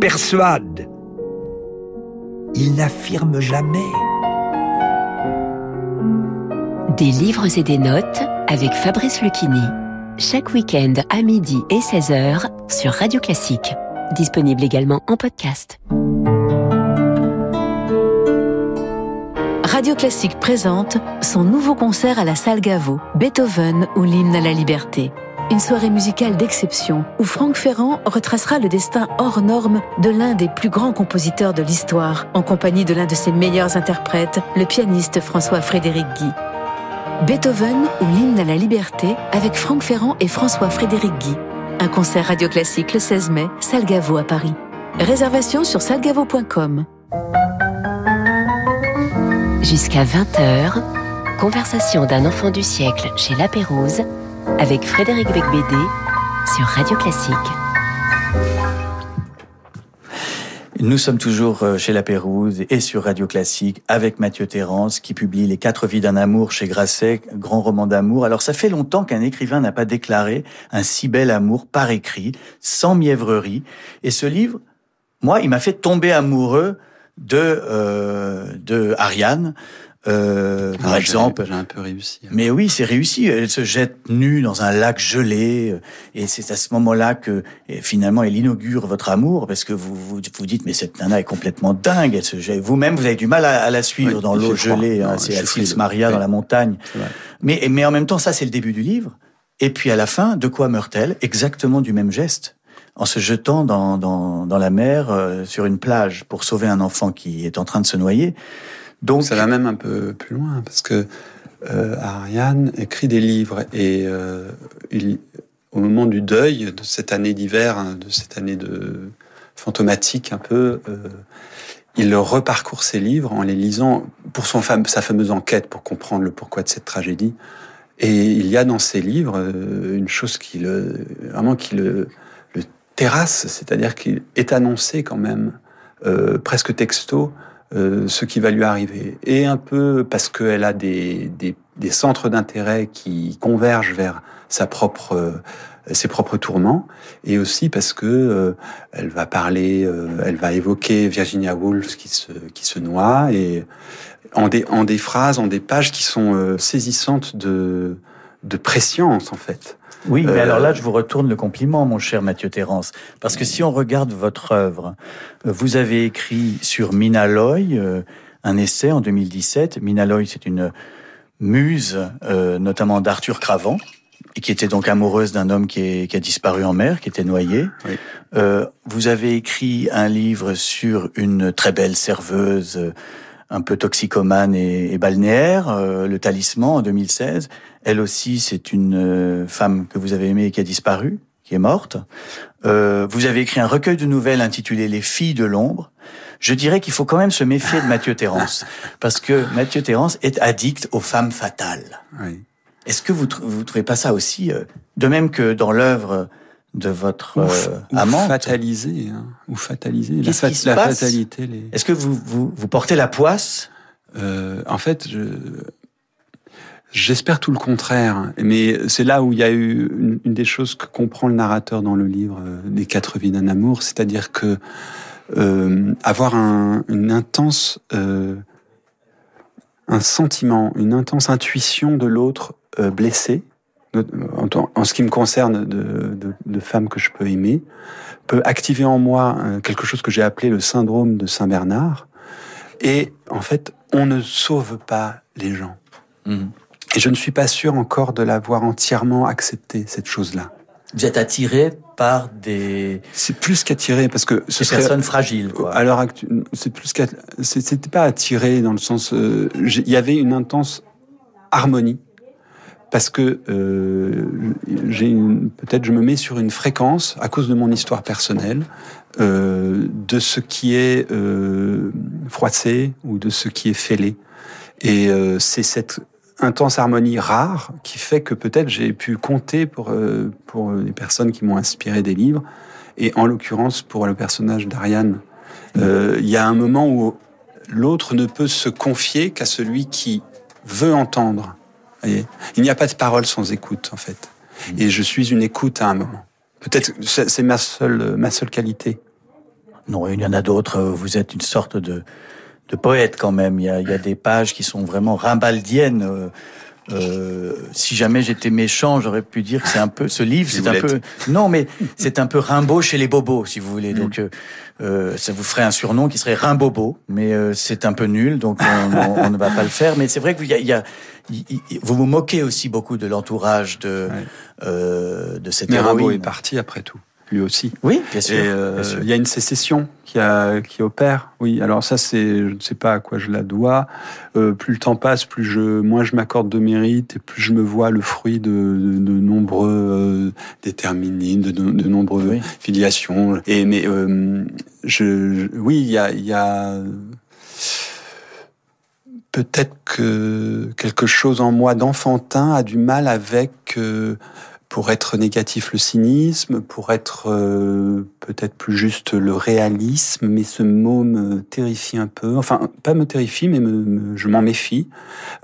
[SPEAKER 4] persuade. Il n'affirme jamais.
[SPEAKER 1] Des livres et des notes avec Fabrice Lucchini. Chaque week-end à midi et 16h sur Radio Classique. Disponible également en podcast.
[SPEAKER 5] Radio Classique présente son nouveau concert à la salle Gaveau, Beethoven ou l'hymne à la liberté. Une soirée musicale d'exception où Franck Ferrand retracera le destin hors norme de l'un des plus grands compositeurs de l'histoire, en compagnie de l'un de ses meilleurs interprètes, le pianiste François-Frédéric Guy. Beethoven ou l'hymne à la liberté avec Franck Ferrand et François-Frédéric Guy. Un concert radio classique le 16 mai, salle Gaveau à Paris. Réservation sur salgavo.com.
[SPEAKER 1] Jusqu'à 20h, conversation d'un enfant du siècle chez La Pérouse avec Frédéric Becbédé sur Radio Classique.
[SPEAKER 2] Nous sommes toujours euh, chez La Pérouse et sur Radio Classique avec Mathieu Terrence qui publie Les quatre vies d'un amour chez Grasset, grand roman d'amour. Alors ça fait longtemps qu'un écrivain n'a pas déclaré un si bel amour par écrit, sans mièvrerie. Et ce livre, moi, il m'a fait tomber amoureux de, euh, de Ariane. Euh, par
[SPEAKER 3] Ah,
[SPEAKER 2] exemple,
[SPEAKER 3] J'ai un peu réussi.
[SPEAKER 2] mais oui, c'est réussi. Elle se jette nue dans un lac gelé, euh, et c'est à ce moment-là que finalement elle inaugure votre amour, parce que vous vous, vous dites mais cette nana est complètement dingue. Elle se jette. Vous-même, vous avez du mal à, à la suivre
[SPEAKER 3] Oui,
[SPEAKER 2] dans l'eau gelée. Hein, c'est
[SPEAKER 3] frileux.
[SPEAKER 2] Maria dans la montagne. Mais mais en même temps, ça c'est le début du livre. Et puis à la fin, de quoi meurt-elle? Exactement du même geste, en se jetant dans dans, dans la mer euh, sur une plage pour sauver un enfant qui est en train de se noyer. Donc
[SPEAKER 3] Ça va même un peu plus loin parce que euh, Ariane écrit des livres et euh, au moment du deuil de cette année d'hiver, hein, de cette année de fantomatique un peu, euh, il reparcourt ses livres en les lisant pour son sa fameuse enquête pour comprendre le pourquoi de cette tragédie. Et il y a dans ses livres une chose qui le qui le, le terrasse, c'est-à-dire qu'il est annoncé quand même presque texto euh, ce qui va lui arriver. Et un peu parce qu'elle a des, des, des centres d'intérêt qui convergent vers sa propre, euh, ses propres tourments, et aussi parce que euh, elle va parler, euh, elle va évoquer Virginia Woolf qui se, qui se noie, et en des, en des phrases, en des pages qui sont saisissantes de, de préscience, en fait.
[SPEAKER 2] Oui, mais
[SPEAKER 3] Euh,
[SPEAKER 2] alors là, je vous retourne le compliment, mon cher Mathieu Terrence. Parce que si on regarde votre œuvre, euh, vous avez écrit sur Mina Loy euh, un essai en 2017. Mina Loy, c'est une muse, notamment d'Arthur Cravant, et qui était donc amoureuse d'un homme qui, est- qui a disparu en mer, qui était noyé.
[SPEAKER 3] Oui.
[SPEAKER 2] Euh, vous avez écrit un livre sur une très belle serveuse, un peu toxicomane et, et balnéaire, euh, Le Talisman, en 2016. Elle aussi, c'est une euh, femme que vous avez aimée et qui a disparu, qui est morte. Euh, vous avez écrit un recueil de nouvelles intitulé Les filles de l'ombre. Je dirais qu'il faut quand même se méfier de Mathieu Terrence, <laughs> parce que Mathieu Terrence est addict aux femmes fatales.
[SPEAKER 3] Oui.
[SPEAKER 2] Est-ce que vous, vous trouvez pas ça aussi, euh, de même que dans l'œuvre de votre euh,
[SPEAKER 3] ou
[SPEAKER 2] amante
[SPEAKER 3] fatalisé, hein, ou fatalisé. La,
[SPEAKER 2] Qu'est-ce
[SPEAKER 3] fat-
[SPEAKER 2] qui se
[SPEAKER 3] la
[SPEAKER 2] passe
[SPEAKER 3] fatalité, les...
[SPEAKER 2] Est-ce que vous, vous, vous portez la poisse?
[SPEAKER 3] Euh, en fait, je, j'espère tout le contraire. Mais c'est là où il y a eu une, une des choses que comprend le narrateur dans le livre euh, Les quatre vies d'un amour, c'est-à-dire que euh, avoir un, une intense, euh, un sentiment, une intense intuition de l'autre euh, blessé, en, ce qui me concerne de, de, de femmes que je peux aimer, peut activer en moi euh, quelque chose que j'ai appelé le syndrome de Saint Bernard. Et en fait, on ne sauve pas les gens. Et je ne suis pas sûr encore de l'avoir entièrement accepté, cette chose-là.
[SPEAKER 2] Vous êtes attiré par des,
[SPEAKER 3] C'est plus qu'attiré, parce que ce
[SPEAKER 2] des
[SPEAKER 3] serait...
[SPEAKER 2] personnes fragiles, quoi.
[SPEAKER 3] À l'heure actuelle, c'est plus C'était pas attiré dans le sens... euh, Il y avait une intense harmonie, parce que euh, peut-être je me mets sur une fréquence à cause de mon histoire personnelle euh, de ce qui est euh, froissé ou de ce qui est fêlé. Et c'est cette intense harmonie rare qui fait que peut-être j'ai pu compter pour pour les personnes qui m'ont inspiré des livres et en l'occurrence pour le personnage d'Ariane. Il y a un moment où l'autre ne peut se confier qu'à celui qui veut entendre. Voyez Il n'y a pas de parole sans écoute, en fait. Et je suis une écoute à un moment. Peut-être que c'est c'est ma seule, ma seule qualité.
[SPEAKER 2] Non, il y en a d'autres. Vous êtes une sorte de, de poète quand même. Il y, a, il y a des pages qui sont vraiment rimbaldiennes. Euh, si jamais j'étais méchant, j'aurais pu dire que c'est un peu ce livre, c'est un peu non, mais c'est un peu Rimbaud chez les bobos, si vous voulez.
[SPEAKER 3] Mm.
[SPEAKER 2] Donc euh, euh, ça vous ferait un surnom qui serait Rimbobo, mais euh, c'est un peu nul, donc on, on- on ne va pas le faire. Mais c'est vrai que vous, y a, il y a- vous vous moquez aussi beaucoup de l'entourage de
[SPEAKER 3] Ouais.
[SPEAKER 2] euh, de cette
[SPEAKER 3] Mais Rimbaud
[SPEAKER 2] héroïne.
[SPEAKER 3] est parti après tout, lui aussi.
[SPEAKER 2] Oui, bien sûr.
[SPEAKER 3] Et euh,
[SPEAKER 2] bien sûr.
[SPEAKER 3] il y a une sécession qui, a, qui opère. Oui, alors ça, c'est, je ne sais pas à quoi je la dois. Euh, plus le temps passe, plus je, moins je m'accorde de mérite et plus je me vois le fruit de, de, de nombreux euh, déterminismes, de, de, de nombreuses
[SPEAKER 2] Oui.
[SPEAKER 3] filiations. Et mais euh, je, oui, il y a, y a peut-être que quelque chose en moi d'enfantin a du mal avec, pour être négatif, le cynisme, pour être euh, peut-être plus juste le réalisme, mais ce mot me terrifie un peu. Enfin, pas me terrifie, mais je m'en méfie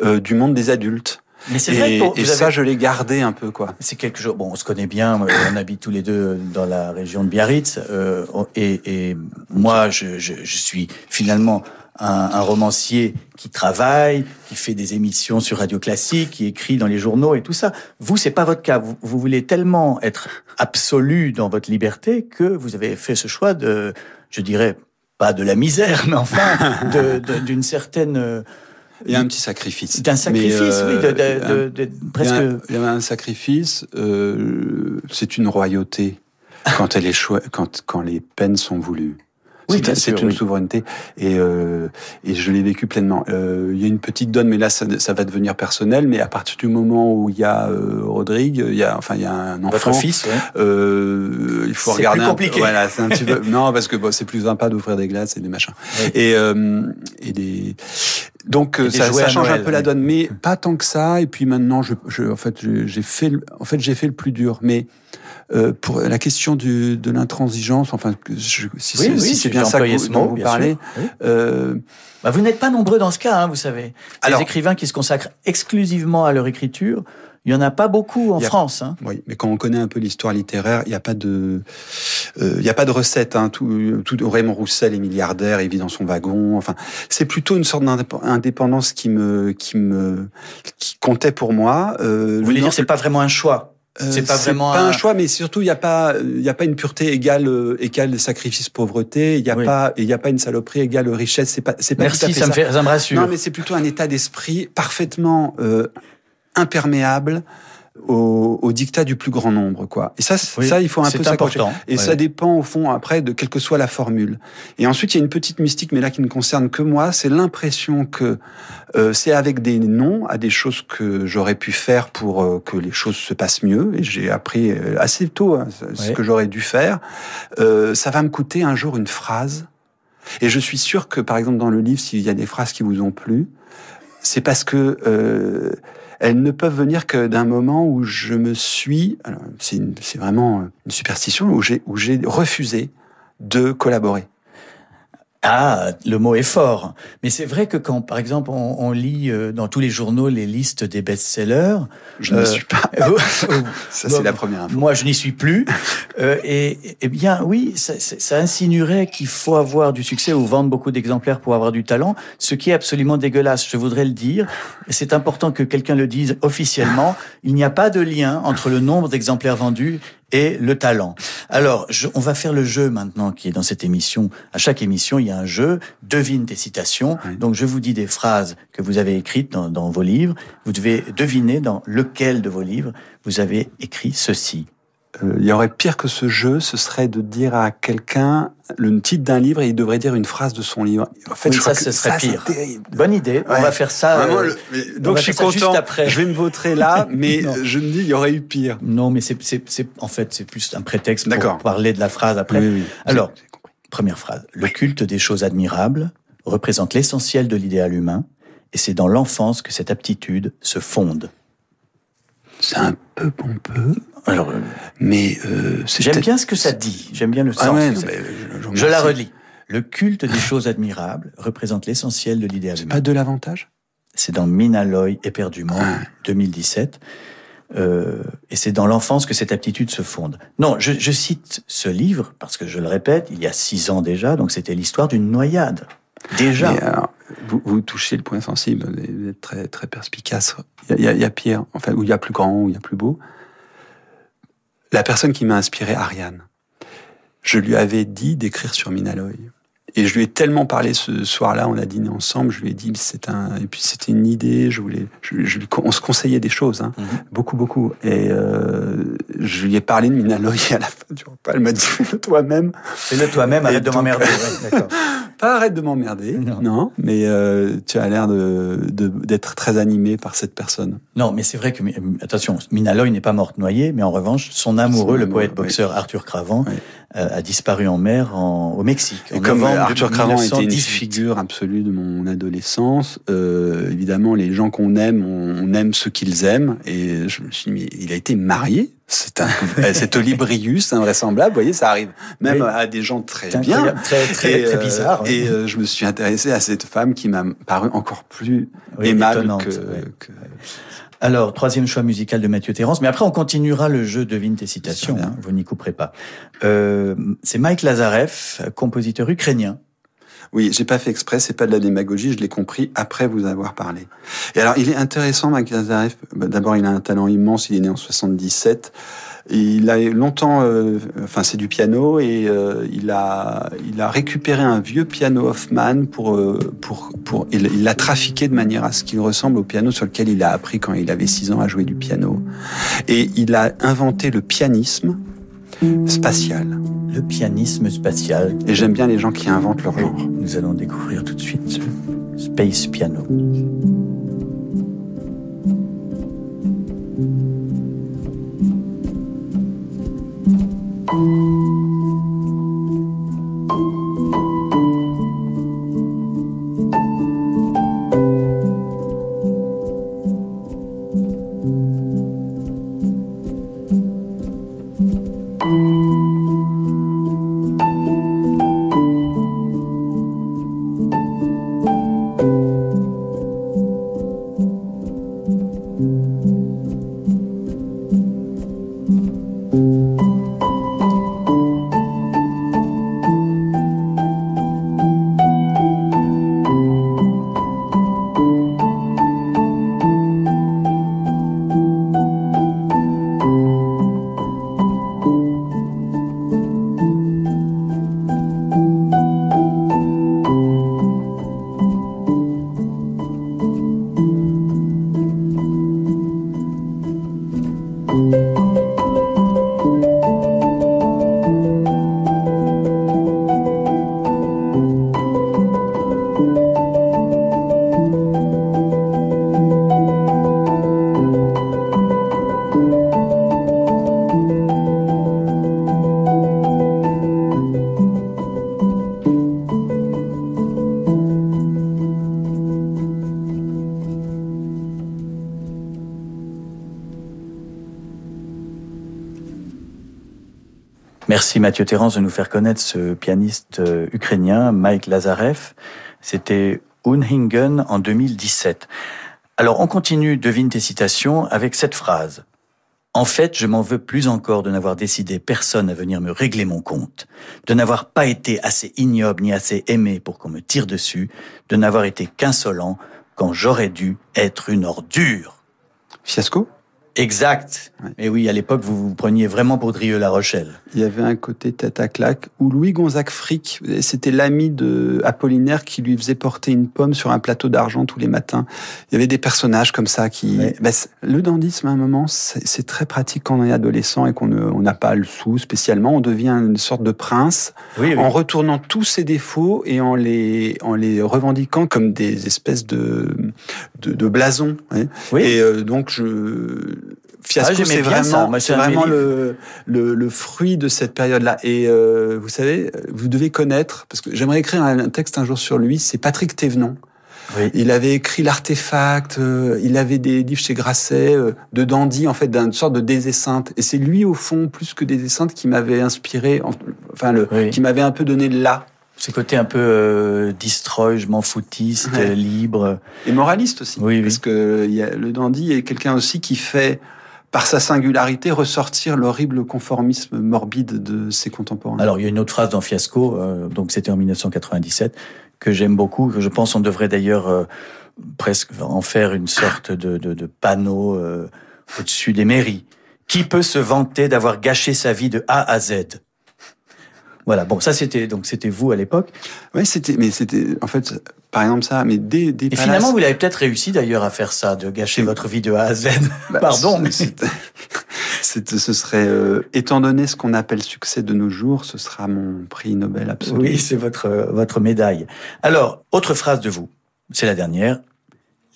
[SPEAKER 3] euh, du monde des adultes.
[SPEAKER 2] Mais c'est vrai que
[SPEAKER 3] et
[SPEAKER 2] vous
[SPEAKER 3] ça,
[SPEAKER 2] avez-
[SPEAKER 3] je l'ai gardé un peu, quoi.
[SPEAKER 2] C'est quelque chose. Bon, on se connaît bien. euh, On habite tous les deux dans la région de Biarritz. euh, et, et moi, je, je, je suis finalement un, un romancier qui travaille, qui fait des émissions sur Radio Classique, qui écrit dans les journaux et tout ça. Vous, c'est pas votre cas. Vous, vous voulez tellement être absolu dans votre liberté que vous avez fait ce choix de, je dirais, pas de la misère, mais enfin d'une certaine euh,
[SPEAKER 3] Il y a un petit sacrifice.
[SPEAKER 2] d'un sacrifice,
[SPEAKER 3] euh,
[SPEAKER 2] oui, de, de,
[SPEAKER 3] un-
[SPEAKER 2] de- de- presque.
[SPEAKER 3] Il y, a, il y a un sacrifice. euh, c'est une royauté quand elle est quand quand les peines sont voulues.
[SPEAKER 2] Oui,
[SPEAKER 3] C'est- c'est une
[SPEAKER 2] oui.
[SPEAKER 3] souveraineté et euh, et je l'ai vécu pleinement. Euh, il y a une petite donne, mais là ça, ça va devenir personnel. Mais à partir du moment où il y a euh, Rodrigue, il y a enfin il y a un enfant.
[SPEAKER 2] Votre fils, ouais.
[SPEAKER 3] Euh, il faut
[SPEAKER 2] C'est
[SPEAKER 3] regarder un
[SPEAKER 2] compliqué.
[SPEAKER 3] Voilà, c'est un petit peu. <laughs> Non, parce que bon, c'est plus sympa d'ouvrir des glaces et des machins.
[SPEAKER 2] Oui.
[SPEAKER 3] Et et, euh, et des. Donc
[SPEAKER 2] Et
[SPEAKER 3] ça, ça change
[SPEAKER 2] Noël,
[SPEAKER 3] un peu la donne, mais pas tant que ça. Et puis maintenant, je, je en fait, j'ai fait, le- en fait, j'ai fait le plus dur. Mais euh, pour la question du, de l'intransigeance, enfin, je- si
[SPEAKER 2] Oui,
[SPEAKER 3] c'est
[SPEAKER 2] oui,
[SPEAKER 3] si bien ça que vous, dont vous parlez.
[SPEAKER 2] Oui.
[SPEAKER 3] euh,
[SPEAKER 2] Bah, vous n'êtes pas nombreux dans ce cas, hein, vous savez. Les
[SPEAKER 3] Alors-
[SPEAKER 2] écrivains qui se consacrent exclusivement à leur écriture, il y en a pas beaucoup en
[SPEAKER 3] a-
[SPEAKER 2] France. Hein.
[SPEAKER 3] Oui, mais quand on connaît un peu l'histoire littéraire, il n'y a pas de, euh, il y a pas de recette. Hein. Tout, tout, Raymond Roussel est milliardaire, il vit dans son wagon. Enfin, c'est plutôt une sorte d'indépendance qui me, qui me, qui comptait pour moi. Euh,
[SPEAKER 2] Vous voulez
[SPEAKER 3] le-
[SPEAKER 2] dire c'est pas vraiment un choix? C'est pas vraiment
[SPEAKER 3] pas un
[SPEAKER 2] un-
[SPEAKER 3] choix, mais surtout il n'y a pas, il y a pas une pureté égale, euh, égale sacrifice pauvreté. Il n'y a
[SPEAKER 2] Oui.
[SPEAKER 3] pas, il y a pas une saloperie égale richesse. C'est pas, c'est pas tout à
[SPEAKER 2] Merci,
[SPEAKER 3] fait
[SPEAKER 2] ça me, fait, ça me rassure.
[SPEAKER 3] non, mais c'est plutôt un état d'esprit parfaitement euh, imperméable au, au dictat du plus grand nombre, quoi. Et ça,
[SPEAKER 2] Oui,
[SPEAKER 3] ça, il faut un peu s'accrocher.
[SPEAKER 2] important.
[SPEAKER 3] Et
[SPEAKER 2] Ouais.
[SPEAKER 3] ça dépend au fond après de quelle que soit la formule. Et ensuite, il y a une petite mystique, mais là qui ne concerne que moi, c'est l'impression que euh, c'est avec des noms à des choses que j'aurais pu faire pour euh, que les choses se passent mieux. Et j'ai appris euh, assez tôt hein, ce
[SPEAKER 2] Ouais.
[SPEAKER 3] que j'aurais dû faire. Euh, ça va me coûter un jour une phrase. Et je suis sûr que, par exemple, dans le livre, s'il y a des phrases qui vous ont plu, c'est parce que euh, elles ne peuvent venir que d'un moment où je me suis, c'est vraiment une superstition, où j'ai refusé de collaborer.
[SPEAKER 2] Ah, le mot est fort. Mais c'est vrai que quand, par exemple, on, on lit euh, dans tous les journaux les listes des best-sellers,
[SPEAKER 3] Je ne
[SPEAKER 2] Euh,
[SPEAKER 3] suis pas. <laughs> Ça,
[SPEAKER 2] bon,
[SPEAKER 3] c'est la première info.
[SPEAKER 2] Moi, je n'y suis plus. Euh, et, eh bien, oui, ça, ça ça insinuerait qu'il faut avoir du succès ou vendre beaucoup d'exemplaires pour avoir du talent, ce qui est absolument dégueulasse. Je voudrais le dire. Et c'est important que quelqu'un le dise officiellement. Il n'y a pas de lien entre le nombre d'exemplaires vendus et le talent. Alors, je- on va faire le jeu maintenant qui est dans cette émission. À chaque émission, il y a un jeu. Devine des citations.
[SPEAKER 3] Oui.
[SPEAKER 2] Donc, je vous dis des phrases que vous avez écrites dans, dans vos livres. Vous devez deviner dans lequel de vos livres vous avez écrit ceci.
[SPEAKER 3] Euh, il y aurait pire que ce jeu, ce serait de dire à quelqu'un le titre d'un livre et il devrait dire une phrase de son livre.
[SPEAKER 2] En fait, je ça, ce serait pire. Bonne idée. On va faire ça.
[SPEAKER 3] Euh, donc je suis content. Après. Je vais me voter là, <laughs> mais je me dis il y aurait eu pire.
[SPEAKER 2] Non, mais c'est en fait c'est plus un prétexte pour parler de la phrase après. Alors, première phrase. Le culte des choses admirables représente l'essentiel de l'idéal humain, et c'est dans l'enfance que cette aptitude se fonde.
[SPEAKER 3] C'est un peu pompeux. Alors, mais euh,
[SPEAKER 2] j'aime bien ce que ça dit. J'aime bien le ah sens. je, la relis. Le culte des choses admirables représente l'essentiel de l'idéal humain.
[SPEAKER 3] Pas de l'avantage?
[SPEAKER 2] C'est dans Minaloy éperdument, 2017. Euh, et c'est dans l'enfance que cette aptitude se fonde. Non, je, je, cite ce livre parce que je le répète, il y a six ans déjà, donc c'était l'histoire d'une noyade. Déjà.
[SPEAKER 3] vous, vous, touchez le point sensible, vous êtes très, très perspicace. Il y, a, il y a pire, enfin, où il y a plus grand, où il y a plus beau. La personne qui m'a inspiré, Ariane, je lui avais dit d'écrire sur Minaloy. Et je lui ai tellement parlé ce soir-là, on a dîné ensemble, je lui ai dit, c'est un, et puis c'était une idée, je voulais, je, on se conseillait des choses, hein, mhm. beaucoup, beaucoup. Et euh, je lui ai parlé de Minaloy à la fin du repas, elle m'a dit, fais-le toi-même.
[SPEAKER 2] Fais-le toi-même, arrête de m'emmerder. <laughs>
[SPEAKER 3] Pas arrête de m'emmerder, non. mais euh, tu as l'air de, d'être très animé par cette personne.
[SPEAKER 2] Non, mais c'est vrai que, attention, Minaloy n'est pas morte noyée, mais en revanche, son amoureux, le poète-boxeur Arthur Cravant, euh, a disparu en mer en, au Mexique.
[SPEAKER 3] Et comme Arthur Cravant était une figure absolue de mon adolescence, euh, évidemment, les gens qu'on aime, on, aime ceux qu'ils aiment. Et je me suis dit, mais il a été marié. C'est un, <laughs> cet Olibrius invraisemblable, vous voyez, ça arrive même à des gens très bien,
[SPEAKER 2] très très, très
[SPEAKER 3] euh,
[SPEAKER 2] bizarre.
[SPEAKER 3] Et euh, je me suis intéressé à cette femme qui m'a paru encore plus aimable que, que,
[SPEAKER 2] alors, troisième choix musical de Mathieu Terrence. Mais après, on continuera le jeu Devine tes citations. Hein, vous n'y couperez pas. Euh, c'est Mike Lazarev, compositeur ukrainien.
[SPEAKER 3] Oui, j'ai pas fait exprès, c'est pas de la démagogie, je l'ai compris après vous avoir parlé. Et alors, il est intéressant, Mike Lazarev. D'abord, il a un talent immense, il est né en 77. Il a longtemps, euh, enfin c'est du piano et euh, il a il a récupéré un vieux piano Hoffman pour euh, pour pour il l'a trafiqué de manière à ce qu'il ressemble au piano sur lequel il a appris quand il avait 6 ans à jouer du piano et il a inventé le pianisme spatial.
[SPEAKER 2] Le pianisme spatial.
[SPEAKER 3] Et j'aime bien les gens qui inventent leur genre.
[SPEAKER 2] Nous allons découvrir tout de suite ce Space Piano. Merci Mathieu Terrence de nous faire connaître ce pianiste euh, ukrainien, Mike Lazarev. C'était Unhingen en 2017. Alors on continue, devine tes citations, avec cette phrase. En fait, je m'en veux plus encore de n'avoir décidé personne à venir me régler mon compte, de n'avoir pas été assez ignoble ni assez aimé pour qu'on me tire dessus, de n'avoir été qu'insolent quand j'aurais dû être une ordure.
[SPEAKER 3] Fiasco?
[SPEAKER 2] Exact.
[SPEAKER 3] Ouais.
[SPEAKER 2] Et oui, à l'époque, vous vous preniez vraiment pour Drieux-La Rochelle.
[SPEAKER 3] Il y avait un côté tête à claque où Louis Gonzague Frick, c'était l'ami de Apollinaire qui lui faisait porter une pomme sur un plateau d'argent tous les matins. Il y avait des personnages comme ça qui.
[SPEAKER 2] Ouais.
[SPEAKER 3] Ben, c'est- le dandysme, à un moment, c'est très pratique quand on est adolescent et qu'on n'a pas le sou spécialement. On devient une sorte de prince
[SPEAKER 2] Oui, oui.
[SPEAKER 3] en retournant tous ses défauts et en les, en les revendiquant comme des espèces de, de, de ouais.
[SPEAKER 2] Oui.
[SPEAKER 3] Et euh, donc, je... Fiasco,
[SPEAKER 2] Ah,
[SPEAKER 3] c'est vraiment,
[SPEAKER 2] c'est de
[SPEAKER 3] vraiment le, le, le fruit de cette période-là. Et euh, vous savez, vous devez connaître, parce que j'aimerais écrire un texte un jour sur lui, c'est Patrick Thévenon.
[SPEAKER 2] Oui.
[SPEAKER 3] Il avait écrit l'artefact, euh, il avait des livres chez Grasset, euh, de dandy, en fait, d'une sorte de désessinte. Et c'est lui, au fond, plus que désessinte, qui m'avait inspiré, en- enfin, le,
[SPEAKER 2] Oui.
[SPEAKER 3] qui m'avait un peu donné le là.
[SPEAKER 2] Ce côté un peu euh, destroy, je m'en foutiste,
[SPEAKER 3] Ouais.
[SPEAKER 2] libre.
[SPEAKER 3] Et moraliste aussi.
[SPEAKER 2] Oui, oui.
[SPEAKER 3] Parce que il y a, le dandy est quelqu'un aussi qui fait, par sa singularité, ressortir l'horrible conformisme morbide de ses contemporains.
[SPEAKER 2] Alors, il y a une autre phrase dans Fiasco, euh, donc c'était en 1997, que j'aime beaucoup, que je pense on devrait d'ailleurs euh, presque en faire une sorte de, de, de panneau euh, au-dessus des mairies. Qui peut se vanter d'avoir gâché sa vie de A à Z? Voilà, bon, ça c'était donc c'était vous à l'époque.
[SPEAKER 3] Oui, c'était, mais c'était, en fait, par exemple ça, mais des, des
[SPEAKER 2] Et
[SPEAKER 3] palaces-
[SPEAKER 2] finalement, vous l'avez peut-être réussi d'ailleurs à faire ça, de gâcher votre vie de A à Z.
[SPEAKER 3] Bah, <laughs>
[SPEAKER 2] Pardon, mais
[SPEAKER 3] c'est- c'est- ce serait, euh, étant donné ce qu'on appelle succès de nos jours, ce sera mon prix Nobel absolu.
[SPEAKER 2] Oui, c'est votre, votre médaille. Alors, autre phrase de vous, c'est la dernière.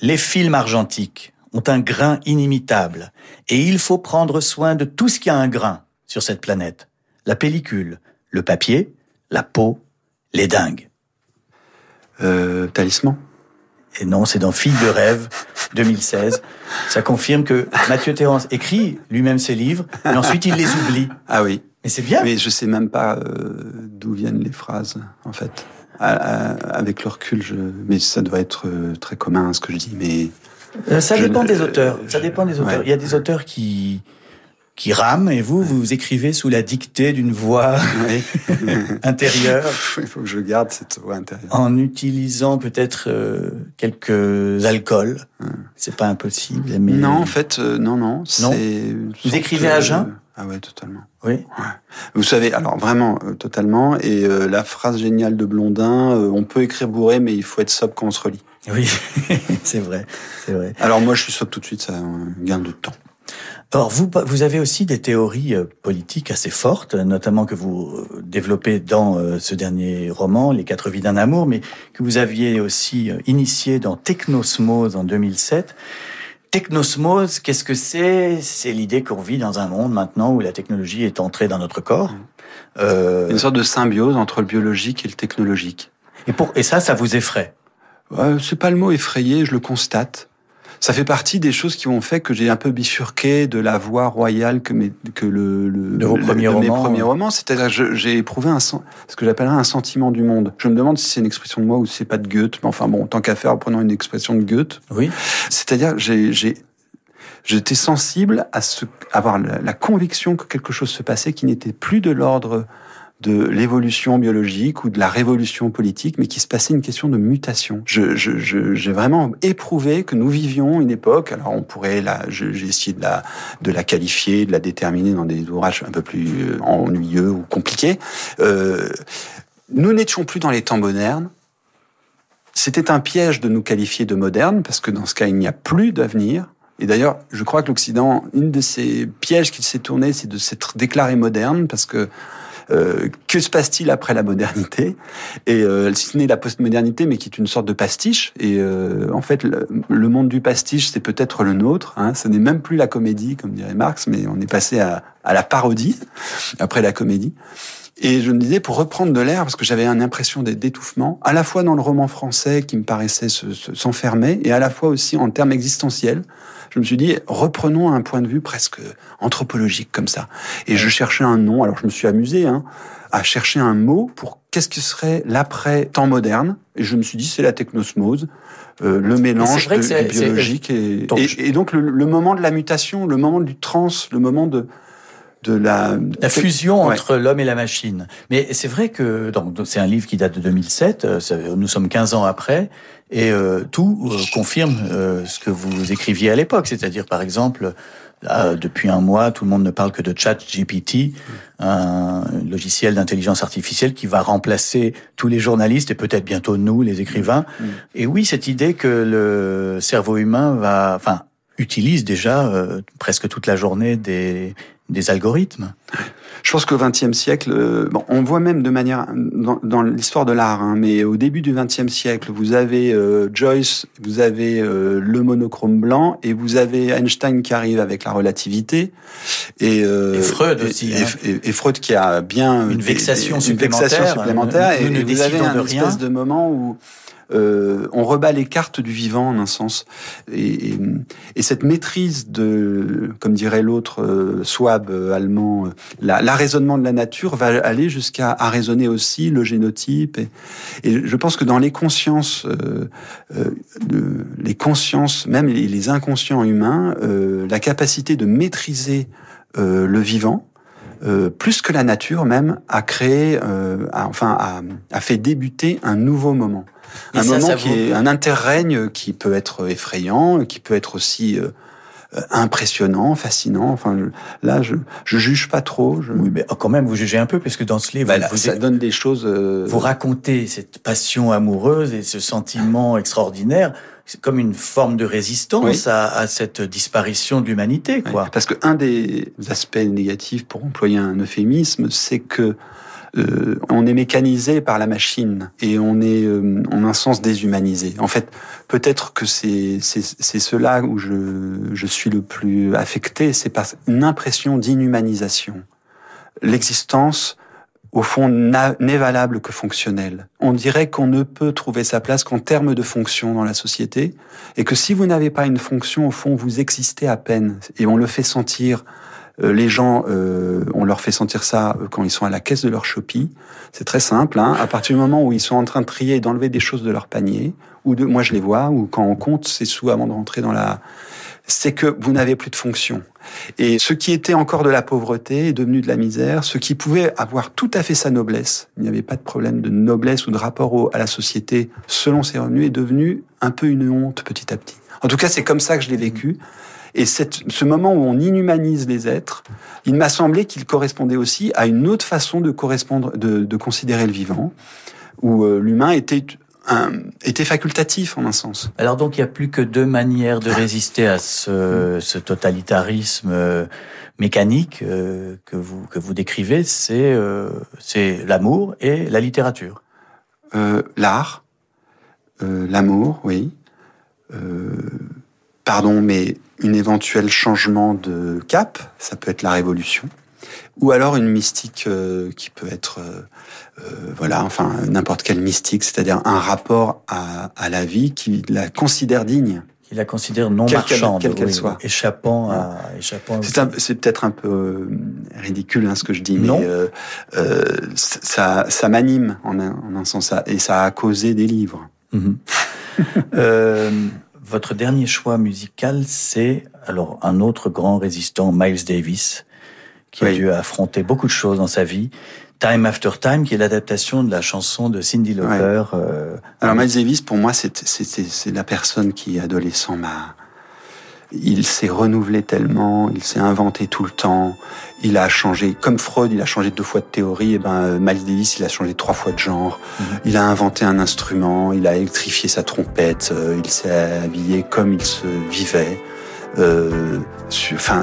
[SPEAKER 2] Les films argentiques ont un grain inimitable et il faut prendre soin de tout ce qui a un grain sur cette planète. La pellicule, le papier, la peau, les dingues.
[SPEAKER 3] Euh, talisman.
[SPEAKER 2] Et non, c'est dans Fille de rêve, 2016. Ça confirme que Mathieu Terrence écrit lui-même ses livres, mais ensuite il les oublie.
[SPEAKER 3] Ah oui.
[SPEAKER 2] Mais c'est bien.
[SPEAKER 3] Mais je sais même pas euh, d'où viennent les phrases, en fait. À- à- avec le recul, je... mais ça doit être euh, très commun ce que je dis. Mais
[SPEAKER 2] Euh, ça dépend
[SPEAKER 3] ne-
[SPEAKER 2] des auteurs. Ça dépend des auteurs.
[SPEAKER 3] Ouais.
[SPEAKER 2] Il y a des auteurs qui qui rament et vous vous écrivez sous la dictée d'une voix
[SPEAKER 3] oui. <laughs>
[SPEAKER 2] intérieure <laughs>
[SPEAKER 3] il faut que je garde cette voix intérieure.
[SPEAKER 2] en utilisant peut-être euh, quelques alcools. C'est pas impossible. Mais
[SPEAKER 3] Non, en fait, euh, non, non.
[SPEAKER 2] Vous écrivez à jeun?
[SPEAKER 3] Ah ouais, totalement.
[SPEAKER 2] oui.
[SPEAKER 3] Vous savez, alors vraiment, euh, totalement. Et la phrase géniale de Blondin, on peut écrire bourré, mais il faut être sobre quand on se relit.
[SPEAKER 2] Oui, <laughs> c'est vrai, c'est vrai.
[SPEAKER 3] Alors moi, je suis sobre tout de suite, ça gain de temps.
[SPEAKER 2] Or, vous, vous avez aussi des théories euh, politiques assez fortes, notamment que vous euh, développez dans euh, ce dernier roman, Les quatre vies d'un amour, mais que vous aviez aussi initié dans Technosmose en 2007. Technosmose, qu'est-ce que c'est? C'est l'idée qu'on vit dans un monde maintenant où la technologie est entrée dans notre corps. Euh,
[SPEAKER 3] Une sorte de symbiose entre le biologique et le technologique.
[SPEAKER 2] et, pour, et ça, ça vous effraie?
[SPEAKER 3] Euh, c'est pas le mot effrayé, je le constate. Ça fait partie des choses qui ont fait que j'ai un peu bifurqué de la voie royale que, mes, que le, le
[SPEAKER 2] De vos
[SPEAKER 3] le-
[SPEAKER 2] premiers
[SPEAKER 3] mes
[SPEAKER 2] romans.
[SPEAKER 3] premiers romans. C'est-à-dire, j'ai éprouvé un ce que j'appellerais un sentiment du monde. Je me demande si c'est une expression de moi ou si c'est pas de Goethe. Mais enfin bon, tant qu'à faire, prenons une expression de Goethe.
[SPEAKER 2] Oui.
[SPEAKER 3] C'est-à-dire, j'ai, j'ai, j'étais sensible à ce, avoir la, la conviction que quelque chose se passait qui n'était plus de l'ordre de l'évolution biologique ou de la révolution politique, mais qui se passait une question de mutation. Je, je, j'ai vraiment éprouvé que nous vivions une époque. Alors on pourrait j'ai essayé de la, de la qualifier, de la déterminer dans des ouvrages un peu plus euh, ennuyeux ou compliqués. Euh, nous n'étions plus dans les temps modernes. C'était un piège de nous qualifier de modernes, parce que dans ce cas, il n'y a plus d'avenir. Et d'ailleurs, je crois que l'Occident, une de ces pièges qu'il s'est tourné, c'est de s'être déclaré moderne, parce que euh, que se passe-t-il après la modernité? Et euh, si ce n'est la postmodernité, mais qui est une sorte de pastiche. Et euh, en fait, le, monde du pastiche, c'est peut-être le nôtre. Hein. Ce n'est même plus la comédie, comme dirait Marx, mais on est passé à, la parodie après la comédie. Et je me disais, pour reprendre de l'air, parce que j'avais une impression d'étouffement, à la fois dans le roman français qui me paraissait se- se- s'enfermer, et à la fois aussi en termes existentiels, je me suis dit, reprenons un point de vue presque anthropologique comme ça. Et je cherchais un nom, alors je me suis amusé hein, à chercher un mot pour qu'est-ce que serait l'après-temps moderne. Et je me suis dit, c'est la technosmose. euh, le mélange de, biologique et,
[SPEAKER 2] Donc,
[SPEAKER 3] et,
[SPEAKER 2] je-
[SPEAKER 3] et donc le, le moment de la mutation, le moment du trans, le moment de de la
[SPEAKER 2] La fusion
[SPEAKER 3] Ouais.
[SPEAKER 2] entre l'homme et la machine. Mais c'est vrai que donc, c'est un livre qui date de 2007. euh, nous sommes 15 ans après, et euh, tout euh, confirme euh, ce que vous écriviez à l'époque. C'est-à-dire, par exemple, Là, depuis un mois, tout le monde ne parle que de ChatGPT, un logiciel d'intelligence artificielle qui va remplacer tous les journalistes et peut-être bientôt nous, les écrivains.
[SPEAKER 3] Mm.
[SPEAKER 2] Et oui, cette idée que le cerveau humain va, enfin, utilise déjà euh, presque toute la journée des, des algorithmes.
[SPEAKER 3] Je pense qu'au XXe siècle, euh, bon, on voit même de manière dans, dans l'histoire de l'art, hein, mais au début du XXe siècle, vous avez euh, Joyce, vous avez euh, le monochrome blanc, et vous avez Einstein qui arrive avec la relativité, et, euh,
[SPEAKER 2] Et Freud aussi,
[SPEAKER 3] et,
[SPEAKER 2] hein.
[SPEAKER 3] et- et Freud qui a bien
[SPEAKER 2] Une vexation
[SPEAKER 3] des- une
[SPEAKER 2] supplémentaire.
[SPEAKER 3] vexation supplémentaire,
[SPEAKER 2] Nous
[SPEAKER 3] et, vous avez
[SPEAKER 2] décidons
[SPEAKER 3] un
[SPEAKER 2] de rien.
[SPEAKER 3] espèce de moment où euh, on rebat les cartes du vivant en un sens. Et, et, et cette maîtrise de, comme dirait l'autre euh, Swab euh, allemand, euh, la- l'arraisonnement de la nature va aller jusqu'à arraisonner aussi le génotype. Et, je pense que dans les consciences, euh, les consciences, même les, les inconscients humains, la capacité de maîtriser le vivant, euh, plus que la nature même, a créé, euh, a- enfin, a, a fait débuter un nouveau moment.
[SPEAKER 2] Et
[SPEAKER 3] un
[SPEAKER 2] ça,
[SPEAKER 3] moment
[SPEAKER 2] ça
[SPEAKER 3] qui est un interrègne qui peut être effrayant, qui peut être aussi euh, euh, impressionnant, fascinant. Enfin, je- là, je je juge pas trop. Je,
[SPEAKER 2] Oui, mais quand même, vous jugez un peu, puisque dans ce livre,
[SPEAKER 3] Bah, là,
[SPEAKER 2] vous,
[SPEAKER 3] ça donne des choses. euh,
[SPEAKER 2] vous racontez cette passion amoureuse et ce sentiment extraordinaire. C'est comme une forme de résistance
[SPEAKER 3] Oui.
[SPEAKER 2] à, à cette disparition de l'humanité, quoi.
[SPEAKER 3] Parce que un des aspects négatifs, pour employer un euphémisme, c'est que euh, on est mécanisé par la machine et on est euh, en un sens déshumanisé. En fait, peut-être que c'est c'est c'est cela où je je suis le plus affecté, c'est par une impression d'inhumanisation. L'existence au fond n'est valable que fonctionnelle. On dirait qu'on ne peut trouver sa place qu'en termes de fonction dans la société, et que si vous n'avez pas une fonction, au fond, vous existez à peine, et on le fait sentir. euh, les gens, euh, on leur fait sentir ça euh, quand ils sont à la caisse de leur Shopee. C'est très simple. Hein. À partir du moment où ils sont en train de trier et d'enlever des choses de leur panier, ou de, moi je les vois, ou quand on compte ses sous avant de rentrer dans la, c'est que vous n'avez plus de fonction. Et ce qui était encore de la pauvreté est devenu de la misère. Ce qui pouvait avoir tout à fait sa noblesse, il n'y avait pas de problème de noblesse ou de rapport au- à la société selon ses revenus, est devenu un peu une honte petit à petit. En tout cas, c'est comme ça que je l'ai vécu. Et cette, ce moment où on inhumanise les êtres, il m'a semblé qu'il correspondait aussi à une autre façon de correspondre, de, de considérer le vivant, où euh, l'humain était, un, était facultatif en un sens.
[SPEAKER 2] Alors donc, il n'y a plus que deux manières de résister à ce, ce totalitarisme euh, mécanique euh, que vous que vous décrivez. C'est euh, c'est l'amour et la littérature.
[SPEAKER 3] L'art, l'amour, oui. Pardon, mais une éventuel changement de cap, ça peut être la révolution, ou alors une mystique qui peut être, voilà, enfin n'importe quelle mystique, c'est-à-dire un rapport à, à la vie qui la considère digne.
[SPEAKER 2] Qui la considère non
[SPEAKER 3] Quelle
[SPEAKER 2] marchande,
[SPEAKER 3] quelle qu'elle
[SPEAKER 2] oui,
[SPEAKER 3] soit.
[SPEAKER 2] échappant à échappant.
[SPEAKER 3] C'est un- c'est peut-être un peu euh, ridicule hein, ce que je dis, mais
[SPEAKER 2] Non.
[SPEAKER 3] euh, euh, ça, ça m'anime en un, en un sens, et ça a causé des livres.
[SPEAKER 2] Mhm. <laughs> Euh, votre dernier choix musical, c'est alors un autre grand résistant, Miles Davis, qui a dû affronter beaucoup de choses dans sa vie. Time After Time, qui est l'adaptation de la chanson de Cindy Lauper. euh,
[SPEAKER 3] Alors Miles Davis, pour moi, c'est la personne qui, adolescent, m'a... Il s'est renouvelé tellement, il s'est inventé tout le temps, il a changé, comme Freud, il a changé deux fois de théorie, et ben euh, Miles Davis, il a changé trois fois de genre,
[SPEAKER 2] Mhm.
[SPEAKER 3] il a inventé un instrument, il a électrifié sa trompette, euh, il s'est habillé comme il se vivait. Euh,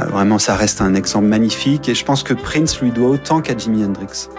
[SPEAKER 3] vraiment, ça reste un exemple magnifique, et je pense que Prince lui doit autant qu'à Jimi Hendrix.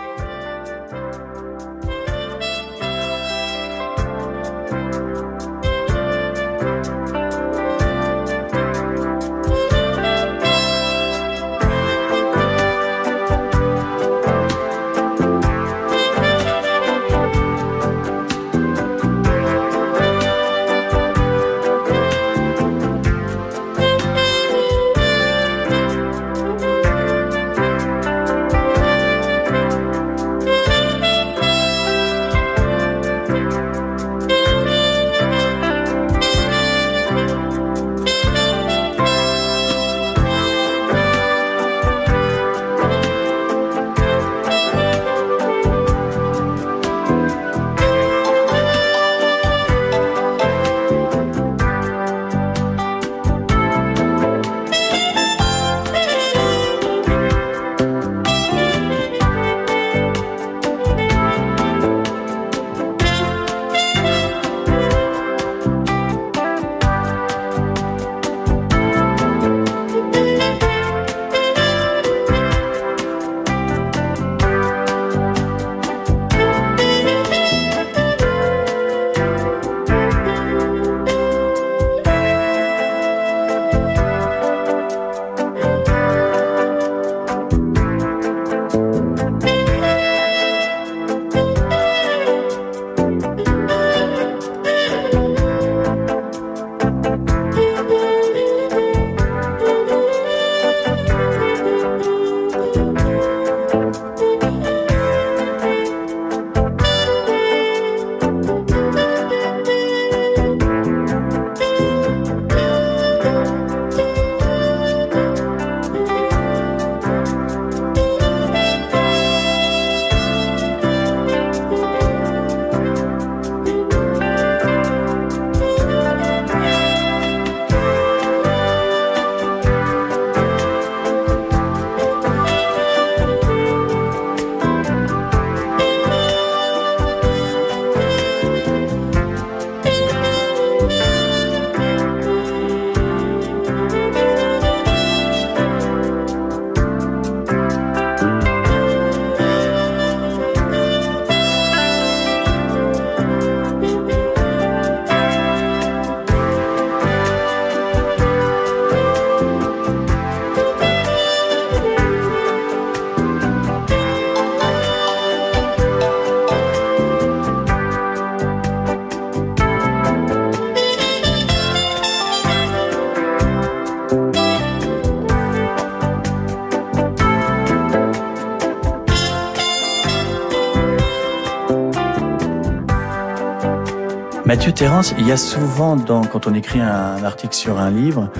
[SPEAKER 2] Mathieu Terrence, il y a souvent, dans, quand on écrit un article sur un livre,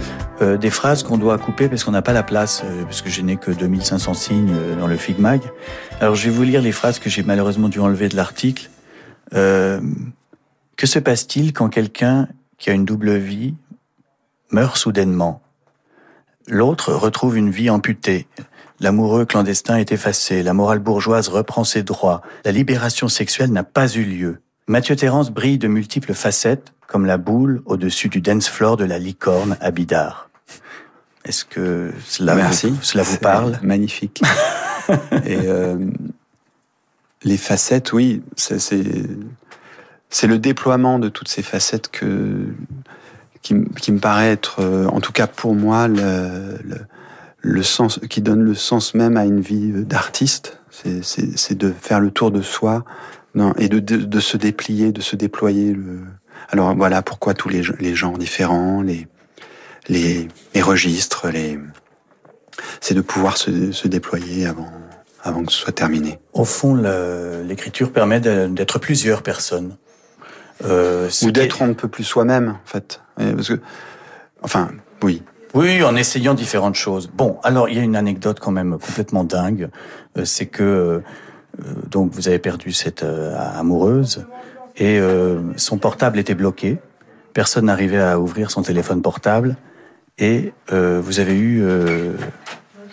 [SPEAKER 2] euh, des phrases qu'on doit couper parce qu'on n'a pas la place, euh, parce que je n'ai que 2500 signes euh, dans le Figmag. Alors je vais vous lire les phrases que j'ai malheureusement dû enlever de l'article. Euh, que se passe-t-il quand quelqu'un qui a une double vie meurt soudainement? L'autre retrouve une vie amputée. L'amoureux clandestin est effacé, la morale bourgeoise reprend ses droits, la libération sexuelle n'a pas eu lieu. Mathieu Terrence brille de multiples facettes, comme la boule au-dessus du dance floor de la licorne à Bidart. Est-ce que cela,
[SPEAKER 3] Merci.
[SPEAKER 2] Vous, cela vous
[SPEAKER 3] C'est
[SPEAKER 2] parle
[SPEAKER 3] Magnifique. <laughs> Et euh, les facettes, oui, c'est le déploiement de toutes ces facettes que qui, me paraît être, euh, en tout cas pour moi, le, le, le sens qui donne le sens même à une vie d'artiste. C'est de faire le tour de soi non, et de, de, de se déplier, de se déployer. Le... Alors voilà pourquoi tous les, les genres différents, les, les, les registres, les c'est de pouvoir se, se déployer avant, avant que ce soit terminé.
[SPEAKER 2] Au fond, l'écriture permet d'être plusieurs personnes. Euh,
[SPEAKER 3] Ou d'être ne peut plus soi-même, en fait. Ouais, Parce que, enfin, oui.
[SPEAKER 2] Oui, en essayant différentes choses. Bon, alors il y a une anecdote quand même complètement dingue, Euh, c'est que euh, donc vous avez perdu cette euh, amoureuse et euh, son portable était bloqué. Personne n'arrivait à ouvrir son téléphone portable et euh, vous avez eu euh,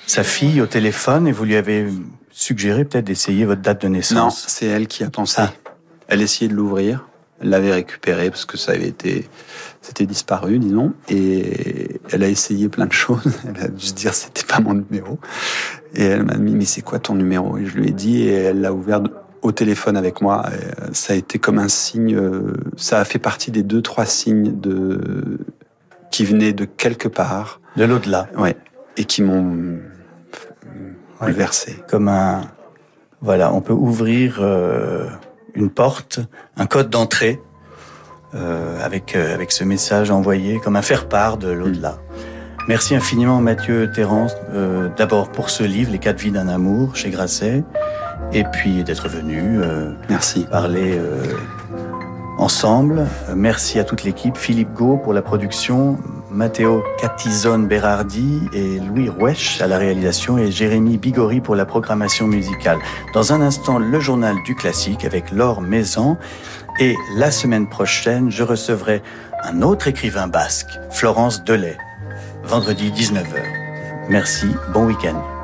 [SPEAKER 2] sa fille au téléphone et vous lui avez suggéré peut-être d'essayer votre date de
[SPEAKER 3] Non,
[SPEAKER 2] naissance.
[SPEAKER 3] c'est elle qui a pensé.
[SPEAKER 2] Ah.
[SPEAKER 3] Elle essayait de l'ouvrir. Elle l'avait récupéré parce que ça avait été, c'était disparu, disons. Et elle a essayé plein de choses. <laughs> Elle a dû se dire c'était pas mon numéro. Et elle m'a dit mais c'est quoi ton numéro? Et je lui ai dit et elle l'a ouvert au téléphone avec moi. Et euh, ça a été comme un signe. euh, Ça a fait partie des deux trois signes de qui venaient de quelque part.
[SPEAKER 2] De l'au-delà,
[SPEAKER 3] Ouais. Et qui m'ont
[SPEAKER 2] Ouais.
[SPEAKER 3] bouleversé.
[SPEAKER 2] comme un voilà, on peut ouvrir euh, une porte, un code d'entrée euh, avec euh, avec ce message envoyé comme un faire-part de l'au-delà. Merci infiniment Mathieu Terrence euh, d'abord pour ce livre Les quatre vies d'un amour chez Grasset et puis d'être venu euh,
[SPEAKER 3] Merci.
[SPEAKER 2] parler euh, ensemble. Merci à toute l'équipe, Philippe Gau pour la production, Matteo Catizone Berardi et Louis Roueche à la réalisation et Jérémy Bigori pour la programmation musicale. Dans un instant, le journal du classique avec Laure Maison et la semaine prochaine, je recevrai un autre écrivain basque, Florence Delay, vendredi 19h. Merci, bon week-end.